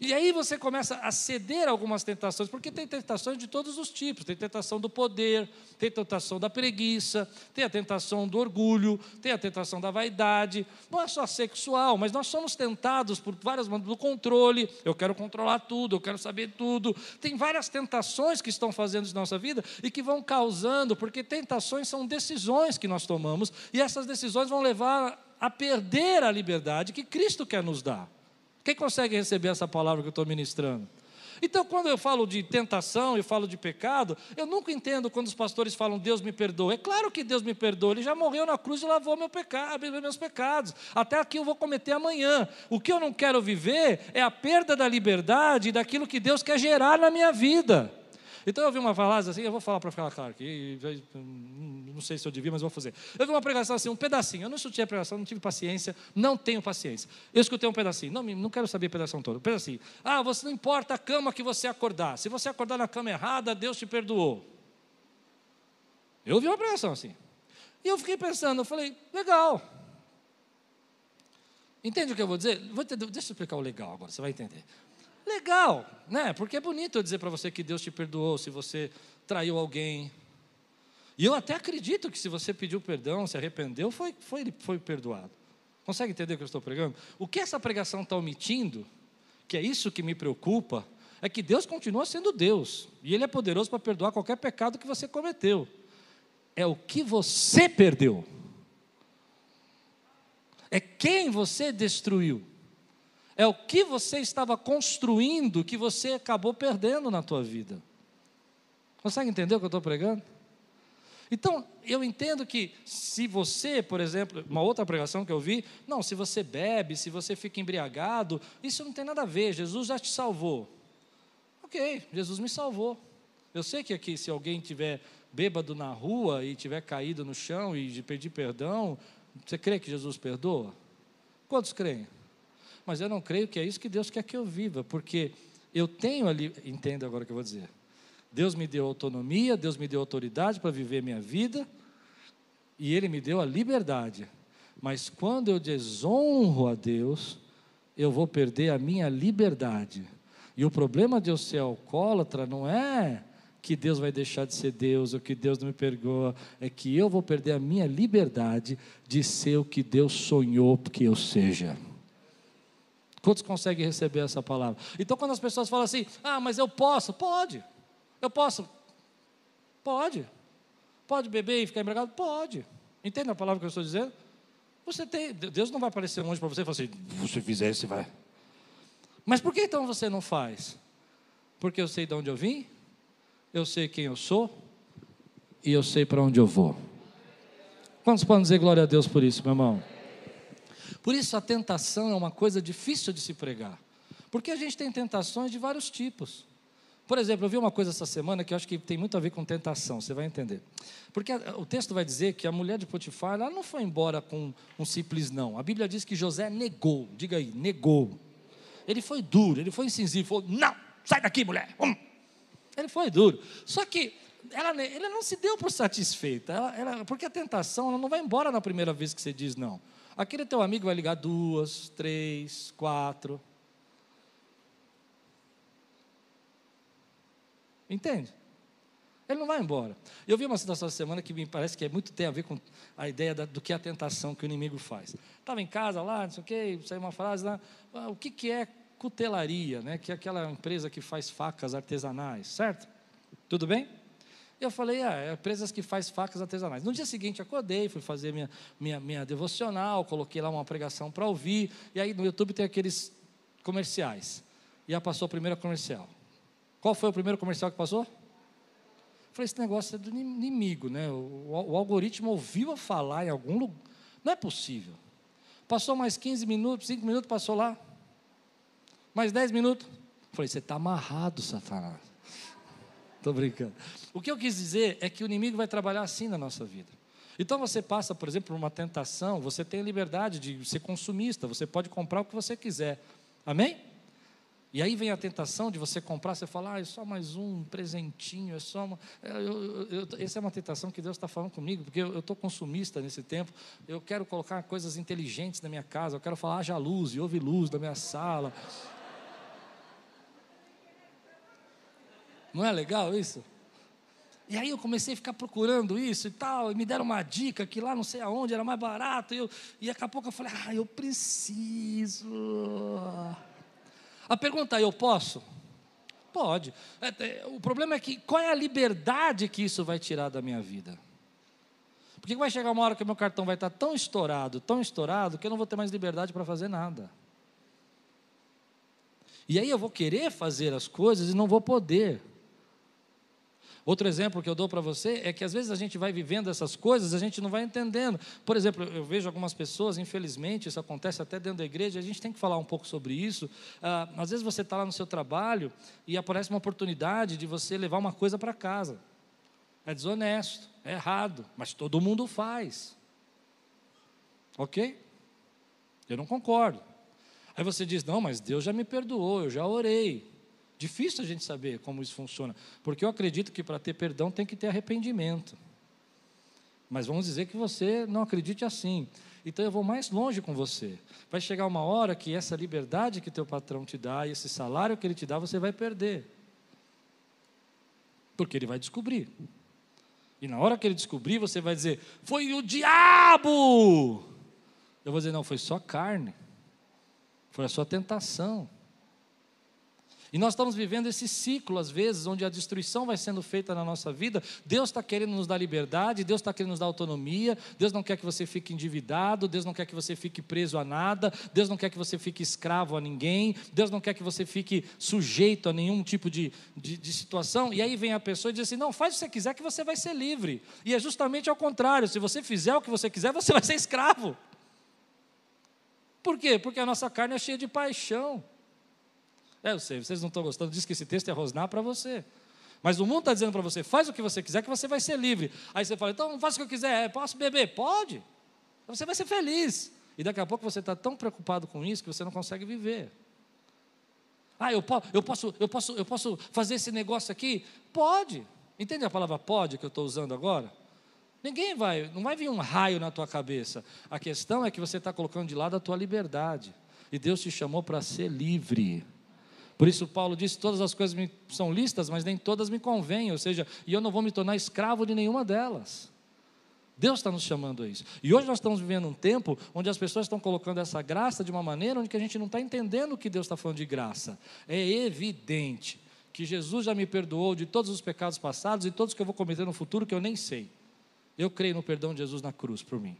E aí você começa a ceder a algumas tentações, porque tem tentações de todos os tipos: tem tentação do poder, tem tentação da preguiça, tem a tentação do orgulho, tem a tentação da vaidade. Não é só sexual, mas nós somos tentados por várias do controle. Eu quero controlar tudo, eu quero saber tudo. Tem várias tentações que estão fazendo de nossa vida e que vão causando, porque tentações são decisões que nós tomamos, e essas decisões vão levar a perder a liberdade que Cristo quer nos dar. Quem consegue receber essa palavra que eu estou ministrando? Então, quando eu falo de tentação, eu falo de pecado, eu nunca entendo quando os pastores falam Deus me perdoa. É claro que Deus me perdoa, Ele já morreu na cruz e lavou meu pecado, meus pecados. Até aqui eu vou cometer amanhã. O que eu não quero viver é a perda da liberdade daquilo que Deus quer gerar na minha vida. Então eu vi uma frase assim, eu vou falar para ficar claro aqui, não sei se eu devia, mas vou fazer. Eu vi uma pregação assim, um pedacinho. Eu não escutei a pregação, não tive paciência, não tenho paciência. Eu escutei um pedacinho, não, não quero saber a pregação toda. Um pedacinho. Ah, você não importa a cama que você acordar. Se você acordar na cama errada, Deus te perdoou. Eu ouvi uma pregação assim. E eu fiquei pensando, eu falei, legal. Entende o que eu vou dizer? Vou deixa eu explicar o legal agora, você vai entender. Legal, né? Porque é bonito eu dizer para você que Deus te perdoou se você traiu alguém. E eu até acredito que se você pediu perdão, se arrependeu, foi, foi, foi perdoado. Consegue entender o que eu estou pregando? O que essa pregação está omitindo, que é isso que me preocupa, é que Deus continua sendo Deus, e Ele é poderoso para perdoar qualquer pecado que você cometeu. É o que você perdeu, é quem você destruiu, é o que você estava construindo que você acabou perdendo na tua vida. Consegue entender o que eu estou pregando? Então, eu entendo que se você, por exemplo, uma outra pregação que eu vi, não, se você bebe, se você fica embriagado, isso não tem nada a ver, Jesus já te salvou. Ok, Jesus me salvou. Eu sei que aqui, se alguém tiver bêbado na rua e tiver caído no chão e pedir perdão, você crê que Jesus perdoa? Quantos creem? Mas eu não creio que é isso que Deus quer que eu viva, porque eu tenho ali, entenda agora o que eu vou dizer. Deus me deu autonomia, Deus me deu autoridade para viver minha vida, e Ele me deu a liberdade. Mas quando eu desonro a Deus, eu vou perder a minha liberdade. E o problema de eu ser alcoólatra não é que Deus vai deixar de ser Deus, ou que Deus não me perdoa, é que eu vou perder a minha liberdade de ser o que Deus sonhou que eu seja. Quantos conseguem receber essa palavra? Então, quando as pessoas falam assim, ah, mas eu posso, pode. Eu posso? Pode. Pode beber e ficar embriagado? Pode. Entende a palavra que eu estou dizendo? Você tem, Deus não vai aparecer um anjo para você e falar assim, você fizer, você vai. Mas por que então você não faz? Porque eu sei de onde eu vim, eu sei quem eu sou e eu sei para onde eu vou. Quantos podem dizer glória a Deus por isso, meu irmão? Por isso a tentação é uma coisa difícil de se pregar. Porque a gente tem tentações de vários tipos. Por exemplo, eu vi uma coisa essa semana que eu acho que tem muito a ver com tentação, você vai entender. Porque o texto vai dizer que a mulher de Potifar, ela não foi embora com um simples não. A Bíblia diz que José negou, diga aí, negou. Ele foi duro, ele foi incisivo, falou: não, sai daqui, mulher. Hum. Ele foi duro. Só que ela, ele não se deu por satisfeita, ela, ela, porque a tentação ela não vai embora na primeira vez que você diz não. Aquele teu amigo vai ligar duas, três, quatro. Entende? Ele não vai embora. Eu vi uma situação essa semana que me parece que é muito tem a ver com a ideia da, do que é a tentação que o inimigo faz. Estava em casa lá, não sei o quê, saiu uma frase lá, ah, o que, que é cutelaria, né? que é aquela empresa que faz facas artesanais, certo? Tudo bem? Eu falei, ah, é empresas que faz facas artesanais. No dia seguinte, acordei, fui fazer minha, minha, minha devocional, coloquei lá uma pregação para ouvir, e aí no YouTube tem aqueles comerciais. E já passou a primeira comercial. Qual foi o primeiro comercial que passou? falei, esse negócio é do inimigo, né? O, o, algoritmo ouviu falar em algum lugar. Não é possível. Passou mais 15 minutos, 5 minutos, passou lá. Mais 10 minutos. falei, você está amarrado, Satanás. Estou brincando. O que eu quis dizer é que o inimigo vai trabalhar assim na nossa vida. Então você passa, por exemplo, por uma tentação, você tem liberdade de ser consumista, você pode comprar o que você quiser. Amém? E aí vem a tentação de você comprar, você fala, ah, é só mais um presentinho, é só uma. É, eu, eu, essa é uma tentação que Deus está falando comigo, porque eu estou consumista nesse tempo, eu quero colocar coisas inteligentes na minha casa, eu quero falar, haja luz, e houve luz na minha sala. Não é legal isso? E aí eu comecei a ficar procurando isso e tal, e me deram uma dica que lá não sei aonde era mais barato, e, eu, e daqui a pouco eu falei, ah, eu preciso. A pergunta é: eu posso? Pode. É, é, o problema é que qual é a liberdade que isso vai tirar da minha vida? Porque vai chegar uma hora que meu cartão vai estar tão estourado, tão estourado, que eu não vou ter mais liberdade para fazer nada. E aí eu vou querer fazer as coisas e não vou poder. Outro exemplo que eu dou para você é que às vezes a gente vai vivendo essas coisas, a gente não vai entendendo. Por exemplo, eu vejo algumas pessoas, infelizmente, isso acontece até dentro da igreja, a gente tem que falar um pouco sobre isso. Ah, às vezes você está lá no seu trabalho e aparece uma oportunidade de você levar uma coisa para casa. É desonesto, é errado, mas todo mundo faz. Ok? Eu não concordo. Aí você diz: não, mas Deus já me perdoou, eu já orei. Difícil a gente saber como isso funciona, porque eu acredito que para ter perdão tem que ter arrependimento. Mas vamos dizer que você não acredite assim. Então eu vou mais longe com você. Vai chegar uma hora que essa liberdade que teu patrão te dá, e esse salário que ele te dá, você vai perder. Porque ele vai descobrir. E na hora que ele descobrir, você vai dizer: Foi o diabo! Eu vou dizer, não, foi só carne, foi a sua tentação. E nós estamos vivendo esse ciclo, às vezes, onde a destruição vai sendo feita na nossa vida. Deus está querendo nos dar liberdade, Deus está querendo nos dar autonomia. Deus não quer que você fique endividado, Deus não quer que você fique preso a nada, Deus não quer que você fique escravo a ninguém, Deus não quer que você fique sujeito a nenhum tipo de, de, de situação. E aí vem a pessoa e diz assim: não, faz o que você quiser que você vai ser livre. E é justamente ao contrário: se você fizer o que você quiser, você vai ser escravo. Por quê? Porque a nossa carne é cheia de paixão. É, eu sei, vocês não estão gostando, diz que esse texto é rosnar para você. Mas o mundo está dizendo para você, faz o que você quiser, que você vai ser livre. Aí você fala, então faça o que eu quiser, é, posso beber? Pode. Você vai ser feliz. E daqui a pouco você está tão preocupado com isso que você não consegue viver. Ah, eu, po eu, posso, eu, posso, eu posso fazer esse negócio aqui? Pode. Entende a palavra pode que eu estou usando agora? Ninguém vai, não vai vir um raio na tua cabeça. A questão é que você está colocando de lado a tua liberdade. E Deus te chamou para ser livre. Por isso, Paulo disse: todas as coisas me são listas, mas nem todas me convêm, ou seja, e eu não vou me tornar escravo de nenhuma delas. Deus está nos chamando a isso. E hoje nós estamos vivendo um tempo onde as pessoas estão colocando essa graça de uma maneira onde a gente não está entendendo o que Deus está falando de graça. É evidente que Jesus já me perdoou de todos os pecados passados e todos que eu vou cometer no futuro que eu nem sei. Eu creio no perdão de Jesus na cruz por mim.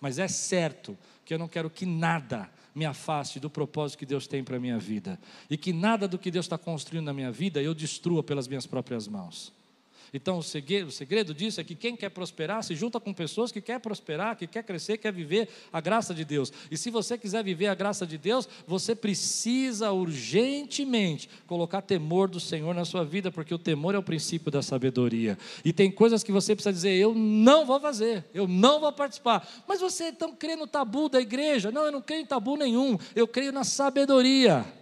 Mas é certo que eu não quero que nada me afaste do propósito que Deus tem para a minha vida. E que nada do que Deus está construindo na minha vida eu destrua pelas minhas próprias mãos. Então, o segredo, o segredo disso é que quem quer prosperar se junta com pessoas que quer prosperar, que quer crescer, quer viver a graça de Deus. E se você quiser viver a graça de Deus, você precisa urgentemente colocar temor do Senhor na sua vida, porque o temor é o princípio da sabedoria. E tem coisas que você precisa dizer: eu não vou fazer, eu não vou participar. Mas você está crendo no tabu da igreja? Não, eu não creio em tabu nenhum, eu creio na sabedoria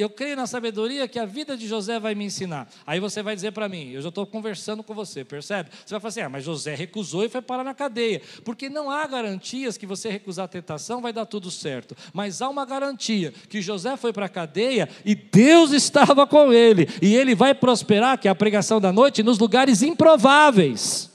eu creio na sabedoria que a vida de José vai me ensinar. Aí você vai dizer para mim, eu já estou conversando com você, percebe? Você vai falar assim, ah, mas José recusou e foi parar na cadeia. Porque não há garantias que você recusar a tentação vai dar tudo certo. Mas há uma garantia que José foi para a cadeia e Deus estava com ele. E ele vai prosperar, que é a pregação da noite, nos lugares improváveis.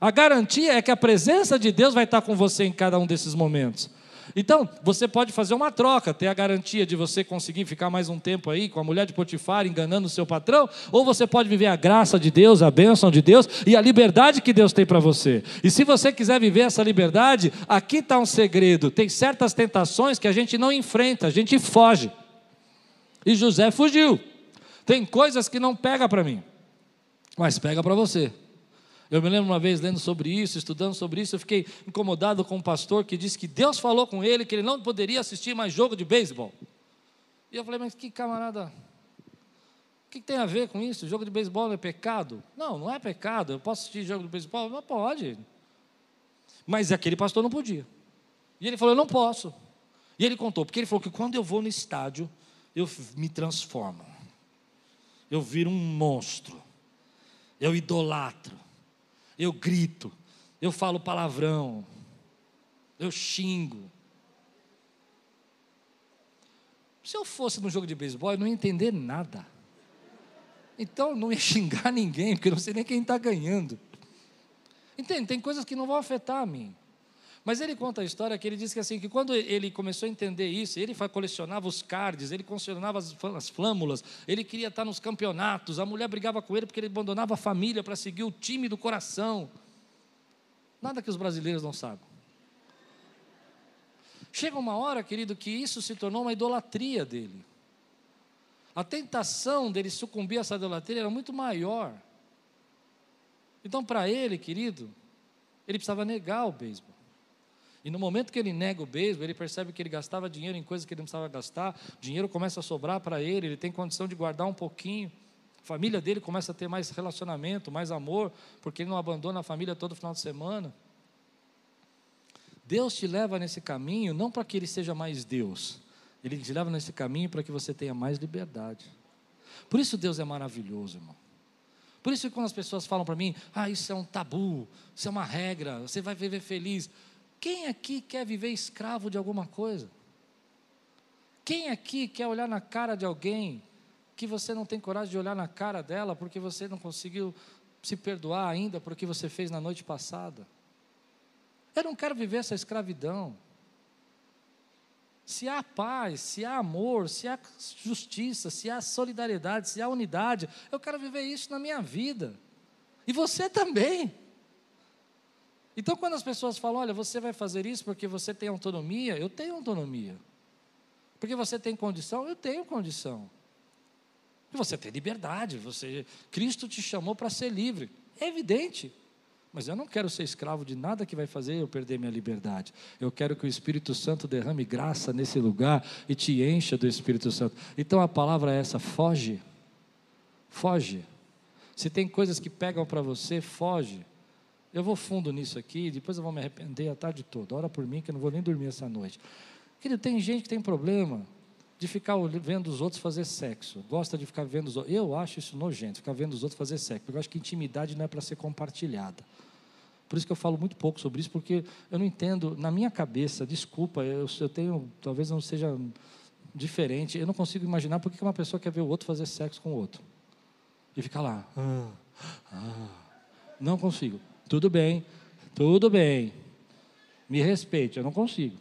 A garantia é que a presença de Deus vai estar com você em cada um desses momentos. Então, você pode fazer uma troca, ter a garantia de você conseguir ficar mais um tempo aí com a mulher de Potifar enganando o seu patrão, ou você pode viver a graça de Deus, a bênção de Deus e a liberdade que Deus tem para você. E se você quiser viver essa liberdade, aqui está um segredo: tem certas tentações que a gente não enfrenta, a gente foge. E José fugiu. Tem coisas que não pega para mim, mas pega para você. Eu me lembro uma vez lendo sobre isso, estudando sobre isso, eu fiquei incomodado com um pastor que disse que Deus falou com ele que ele não poderia assistir mais jogo de beisebol. E eu falei, mas que camarada, o que tem a ver com isso? Jogo de beisebol é pecado? Não, não é pecado. Eu posso assistir jogo de beisebol? Não pode. Mas aquele pastor não podia. E ele falou, eu não posso. E ele contou, porque ele falou que quando eu vou no estádio, eu me transformo. Eu viro um monstro. Eu idolatro eu grito, eu falo palavrão, eu xingo. Se eu fosse no jogo de beisebol, eu não ia entender nada. Então não ia xingar ninguém, porque eu não sei nem quem está ganhando. Entende? Tem coisas que não vão afetar a mim. Mas ele conta a história que ele diz que assim que quando ele começou a entender isso, ele colecionava os cards, ele colecionava as flâmulas, ele queria estar nos campeonatos, a mulher brigava com ele porque ele abandonava a família para seguir o time do coração. Nada que os brasileiros não sabem. Chega uma hora, querido, que isso se tornou uma idolatria dele. A tentação dele sucumbir a essa idolatria era muito maior. Então, para ele, querido, ele precisava negar o beisebol. E no momento que ele nega o beisebol, ele percebe que ele gastava dinheiro em coisas que ele não precisava gastar, o dinheiro começa a sobrar para ele, ele tem condição de guardar um pouquinho. A família dele começa a ter mais relacionamento, mais amor, porque ele não abandona a família todo final de semana. Deus te leva nesse caminho não para que ele seja mais Deus, ele te leva nesse caminho para que você tenha mais liberdade. Por isso Deus é maravilhoso, irmão. Por isso que quando as pessoas falam para mim, ah, isso é um tabu, isso é uma regra, você vai viver feliz. Quem aqui quer viver escravo de alguma coisa? Quem aqui quer olhar na cara de alguém que você não tem coragem de olhar na cara dela porque você não conseguiu se perdoar ainda por o que você fez na noite passada? Eu não quero viver essa escravidão. Se há paz, se há amor, se há justiça, se há solidariedade, se há unidade, eu quero viver isso na minha vida. E você também. Então, quando as pessoas falam, olha, você vai fazer isso porque você tem autonomia, eu tenho autonomia. Porque você tem condição, eu tenho condição. E você tem liberdade, você, Cristo te chamou para ser livre. É evidente. Mas eu não quero ser escravo de nada que vai fazer eu perder minha liberdade. Eu quero que o Espírito Santo derrame graça nesse lugar e te encha do Espírito Santo. Então a palavra é essa: foge. Foge. Se tem coisas que pegam para você, foge. Eu vou fundo nisso aqui, depois eu vou me arrepender a tarde toda. Ora por mim que eu não vou nem dormir essa noite. Querido, tem gente que tem problema de ficar vendo os outros fazer sexo. Gosta de ficar vendo os outros. Eu acho isso nojento, ficar vendo os outros fazer sexo. Porque eu acho que intimidade não é para ser compartilhada. Por isso que eu falo muito pouco sobre isso, porque eu não entendo, na minha cabeça, desculpa, eu, eu tenho, talvez não seja diferente, eu não consigo imaginar por que uma pessoa quer ver o outro fazer sexo com o outro. E ficar lá. Ah, ah, não consigo. Tudo bem, tudo bem. Me respeite, eu não consigo.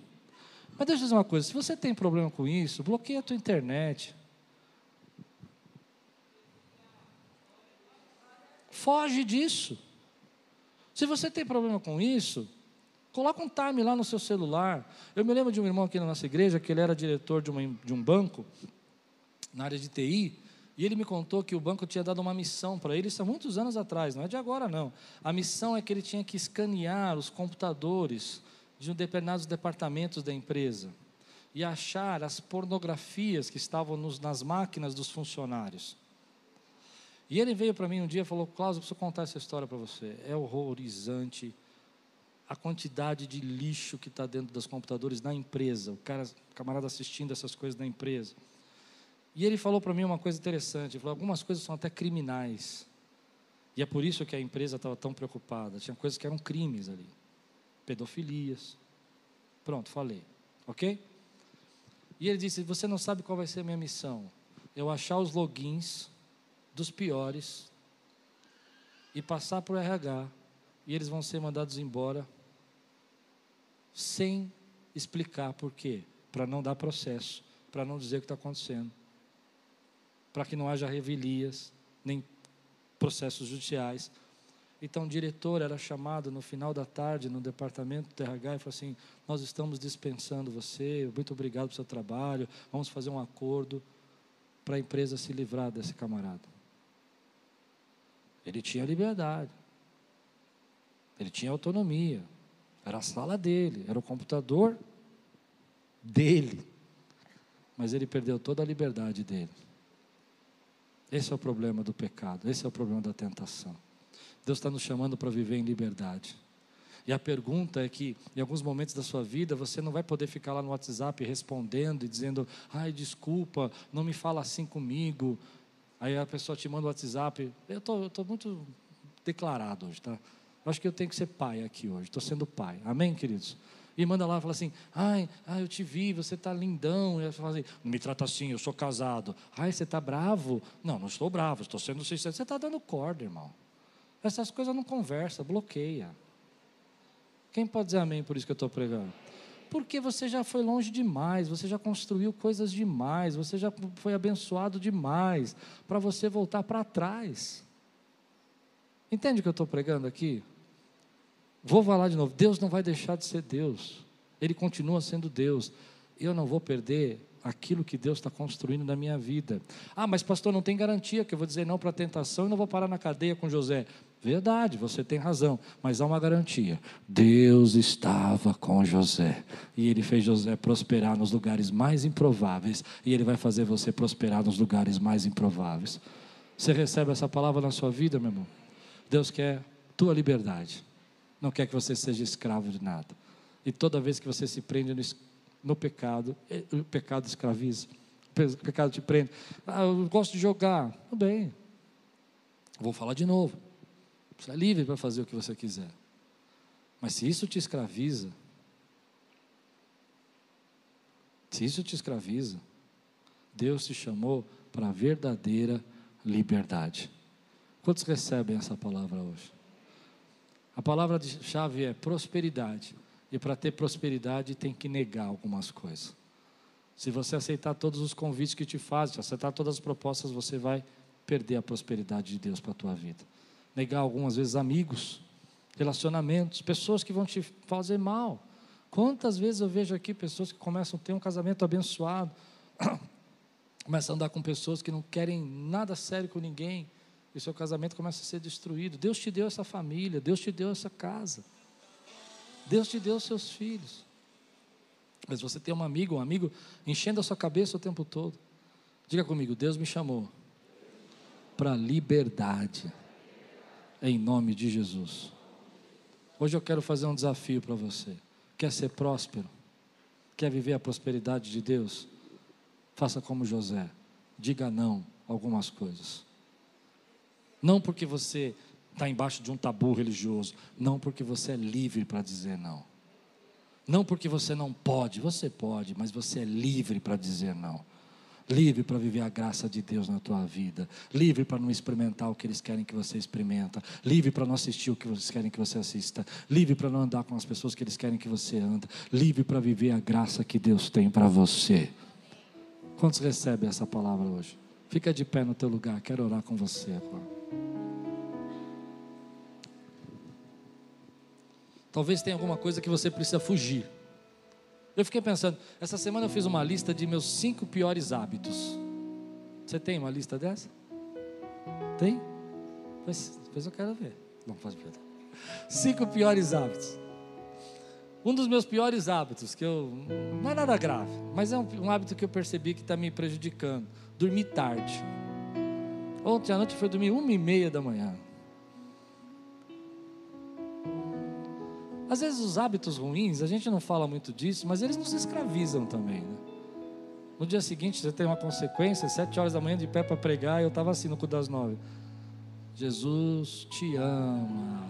Mas deixa eu dizer uma coisa: se você tem problema com isso, bloqueia a tua internet. Foge disso. Se você tem problema com isso, coloca um time lá no seu celular. Eu me lembro de um irmão aqui na nossa igreja, que ele era diretor de, uma, de um banco, na área de TI, e ele me contou que o banco tinha dado uma missão para ele, isso há muitos anos atrás, não é de agora não. A missão é que ele tinha que escanear os computadores de determinados departamentos da empresa e achar as pornografias que estavam nos, nas máquinas dos funcionários. E ele veio para mim um dia e falou: Klaus, eu preciso contar essa história para você. É horrorizante a quantidade de lixo que está dentro dos computadores na empresa. O cara, o camarada assistindo essas coisas na empresa. E ele falou para mim uma coisa interessante. Ele falou: algumas coisas são até criminais. E é por isso que a empresa estava tão preocupada. Tinha coisas que eram crimes ali pedofilias. Pronto, falei. Ok? E ele disse: Você não sabe qual vai ser a minha missão? Eu achar os logins dos piores e passar para o RH. E eles vão ser mandados embora sem explicar por quê. Para não dar processo, para não dizer o que está acontecendo, para que não haja revelias, nem processos judiciais, então, o diretor era chamado no final da tarde no departamento do RH e falou assim: Nós estamos dispensando você, muito obrigado pelo seu trabalho, vamos fazer um acordo para a empresa se livrar desse camarada. Ele tinha liberdade, ele tinha autonomia, era a sala dele, era o computador dele, mas ele perdeu toda a liberdade dele. Esse é o problema do pecado, esse é o problema da tentação. Deus está nos chamando para viver em liberdade. E a pergunta é que, em alguns momentos da sua vida, você não vai poder ficar lá no WhatsApp respondendo e dizendo: ai, desculpa, não me fala assim comigo. Aí a pessoa te manda o WhatsApp. Eu estou muito declarado hoje, tá? Acho que eu tenho que ser pai aqui hoje. Estou sendo pai. Amém, queridos? E manda lá fala assim: ai, ai, eu te vi, você está lindão. E ela fala assim: não me trata assim, eu sou casado. Ai, você está bravo? Não, não estou bravo, estou sendo sincero. Você está dando corda, irmão. Essas coisas não conversa, bloqueia. Quem pode dizer amém por isso que eu estou pregando? Porque você já foi longe demais, você já construiu coisas demais, você já foi abençoado demais, para você voltar para trás. Entende o que eu estou pregando aqui? Vou falar de novo: Deus não vai deixar de ser Deus, Ele continua sendo Deus. Eu não vou perder aquilo que Deus está construindo na minha vida. Ah, mas pastor, não tem garantia que eu vou dizer não para a tentação e não vou parar na cadeia com José. Verdade, você tem razão, mas há uma garantia. Deus estava com José e ele fez José prosperar nos lugares mais improváveis e ele vai fazer você prosperar nos lugares mais improváveis. Você recebe essa palavra na sua vida, meu irmão? Deus quer tua liberdade, não quer que você seja escravo de nada. E toda vez que você se prende no, no pecado, o pecado escraviza, o pecado te prende. Ah, eu gosto de jogar, tudo bem, vou falar de novo você é livre para fazer o que você quiser. Mas se isso te escraviza, se isso te escraviza, Deus te chamou para a verdadeira liberdade. Quantos recebem essa palavra hoje? A palavra-chave é prosperidade. E para ter prosperidade tem que negar algumas coisas. Se você aceitar todos os convites que te fazem, aceitar todas as propostas, você vai perder a prosperidade de Deus para a tua vida. Negar algumas vezes amigos, relacionamentos, pessoas que vão te fazer mal. Quantas vezes eu vejo aqui pessoas que começam a ter um casamento abençoado, começam a andar com pessoas que não querem nada sério com ninguém, seu casamento começa a ser destruído. Deus te deu essa família, Deus te deu essa casa, Deus te deu seus filhos. Mas você tem um amigo, um amigo enchendo a sua cabeça o tempo todo. Diga comigo, Deus me chamou para liberdade, em nome de Jesus. Hoje eu quero fazer um desafio para você. Quer ser próspero? Quer viver a prosperidade de Deus? Faça como José. Diga não algumas coisas. Não porque você está embaixo de um tabu religioso. Não porque você é livre para dizer não. Não porque você não pode. Você pode, mas você é livre para dizer não livre para viver a graça de Deus na tua vida, livre para não experimentar o que eles querem que você experimenta, livre para não assistir o que eles querem que você assista, livre para não andar com as pessoas que eles querem que você anda, livre para viver a graça que Deus tem para você. Quantos recebem essa palavra hoje? Fica de pé no teu lugar, quero orar com você agora. Talvez tenha alguma coisa que você precisa fugir. Eu fiquei pensando, essa semana eu fiz uma lista de meus cinco piores hábitos. Você tem uma lista dessa? Tem? Pois, pois eu quero ver. Não faz perda. Cinco piores hábitos. Um dos meus piores hábitos, que eu. Não é nada grave, mas é um, um hábito que eu percebi que está me prejudicando. Dormir tarde. Ontem à noite foi dormir uma e meia da manhã. Às vezes os hábitos ruins, a gente não fala muito disso, mas eles nos escravizam também. Né? No dia seguinte você tem uma consequência, sete horas da manhã de pé para pregar, e eu estava assim no cu das nove. Jesus te ama.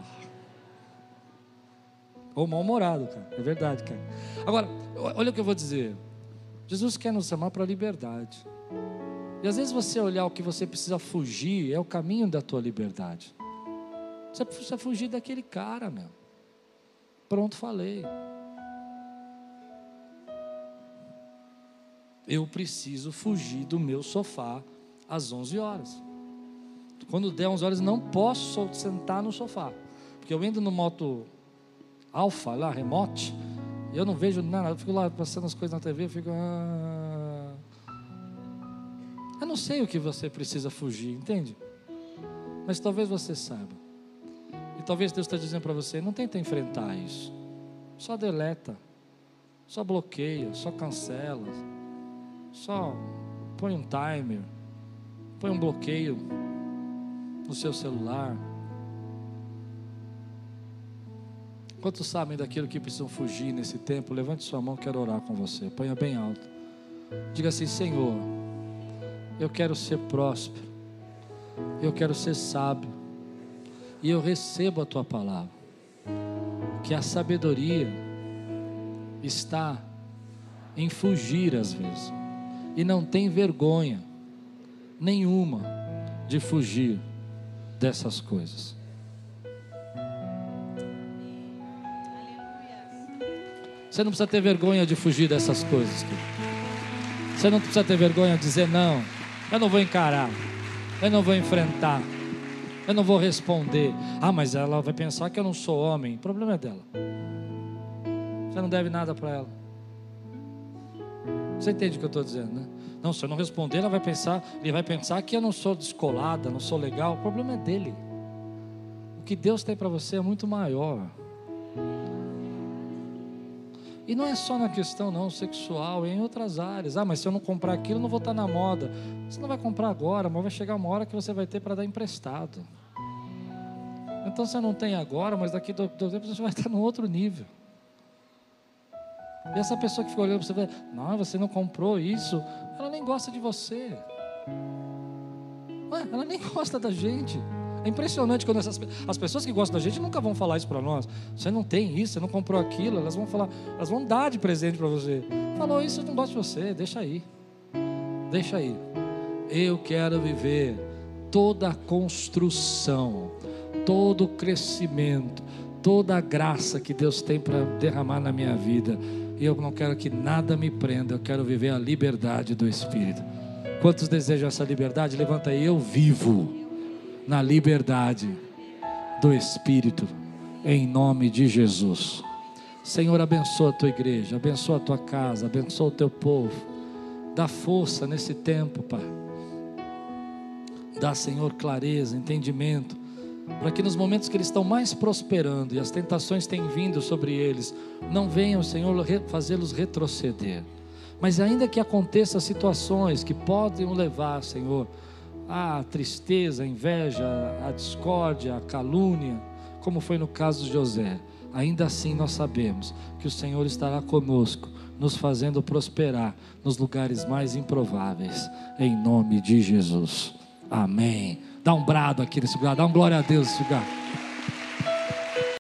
Ou mal-humorado, cara. É verdade, cara. Agora, olha o que eu vou dizer. Jesus quer nos chamar para a liberdade. E às vezes você olhar o que você precisa fugir, é o caminho da tua liberdade. Você precisa fugir daquele cara, meu. Pronto, falei. Eu preciso fugir do meu sofá às 11 horas. Quando der 11 horas, não posso sentar no sofá. Porque eu entro no moto alfa, lá, remote, eu não vejo nada. Eu fico lá passando as coisas na TV, eu fico. Ah... Eu não sei o que você precisa fugir, entende? Mas talvez você saiba. E talvez Deus está dizendo para você: não tenta enfrentar isso. Só deleta. Só bloqueia. Só cancela. Só põe um timer. Põe um bloqueio no seu celular. Quantos sabem daquilo que precisam fugir nesse tempo? Levante sua mão, quero orar com você. Ponha bem alto. Diga assim: Senhor, eu quero ser próspero. Eu quero ser sábio e eu recebo a tua palavra. Que a sabedoria está em fugir às vezes, e não tem vergonha nenhuma de fugir dessas coisas. Você não precisa ter vergonha de fugir dessas coisas. Você não precisa ter vergonha de dizer não. Eu não vou encarar. Eu não vou enfrentar. Eu não vou responder. Ah, mas ela vai pensar que eu não sou homem. O problema é dela. Você não deve nada para ela. Você entende o que eu estou dizendo, né? Não, se eu não responder, ela vai pensar, ele vai pensar que eu não sou descolada, não sou legal. O problema é dele. O que Deus tem para você é muito maior. E não é só na questão não sexual, é em outras áreas. Ah, mas se eu não comprar aquilo, não vou estar na moda. Você não vai comprar agora, mas vai chegar uma hora que você vai ter para dar emprestado. Então você não tem agora, mas daqui a dois tempos você vai estar no outro nível. E essa pessoa que fica olhando para você, não, você não comprou isso, ela nem gosta de você. Ué, ela nem gosta da gente. É impressionante quando essas, as pessoas que gostam da gente nunca vão falar isso para nós. Você não tem isso, você não comprou aquilo, elas vão falar, elas vão dar de presente para você. Falou isso, eu não gosto de você, deixa aí. Deixa aí. Eu quero viver toda a construção todo o crescimento, toda a graça que Deus tem para derramar na minha vida. E eu não quero que nada me prenda, eu quero viver a liberdade do Espírito. Quantos desejam essa liberdade? Levanta aí, eu vivo na liberdade do Espírito, em nome de Jesus. Senhor, abençoa a tua igreja, abençoa a tua casa, abençoa o teu povo. Dá força nesse tempo, Pai. Dá, Senhor, clareza, entendimento, para que nos momentos que eles estão mais prosperando e as tentações têm vindo sobre eles, não venham, Senhor, fazê-los retroceder. Mas ainda que aconteçam situações que podem levar, Senhor, à tristeza, à inveja, à discórdia, à calúnia, como foi no caso de José, ainda assim nós sabemos que o Senhor estará conosco, nos fazendo prosperar nos lugares mais improváveis, em nome de Jesus. Amém. Dá um brado aqui nesse lugar, dá um glória a Deus nesse lugar.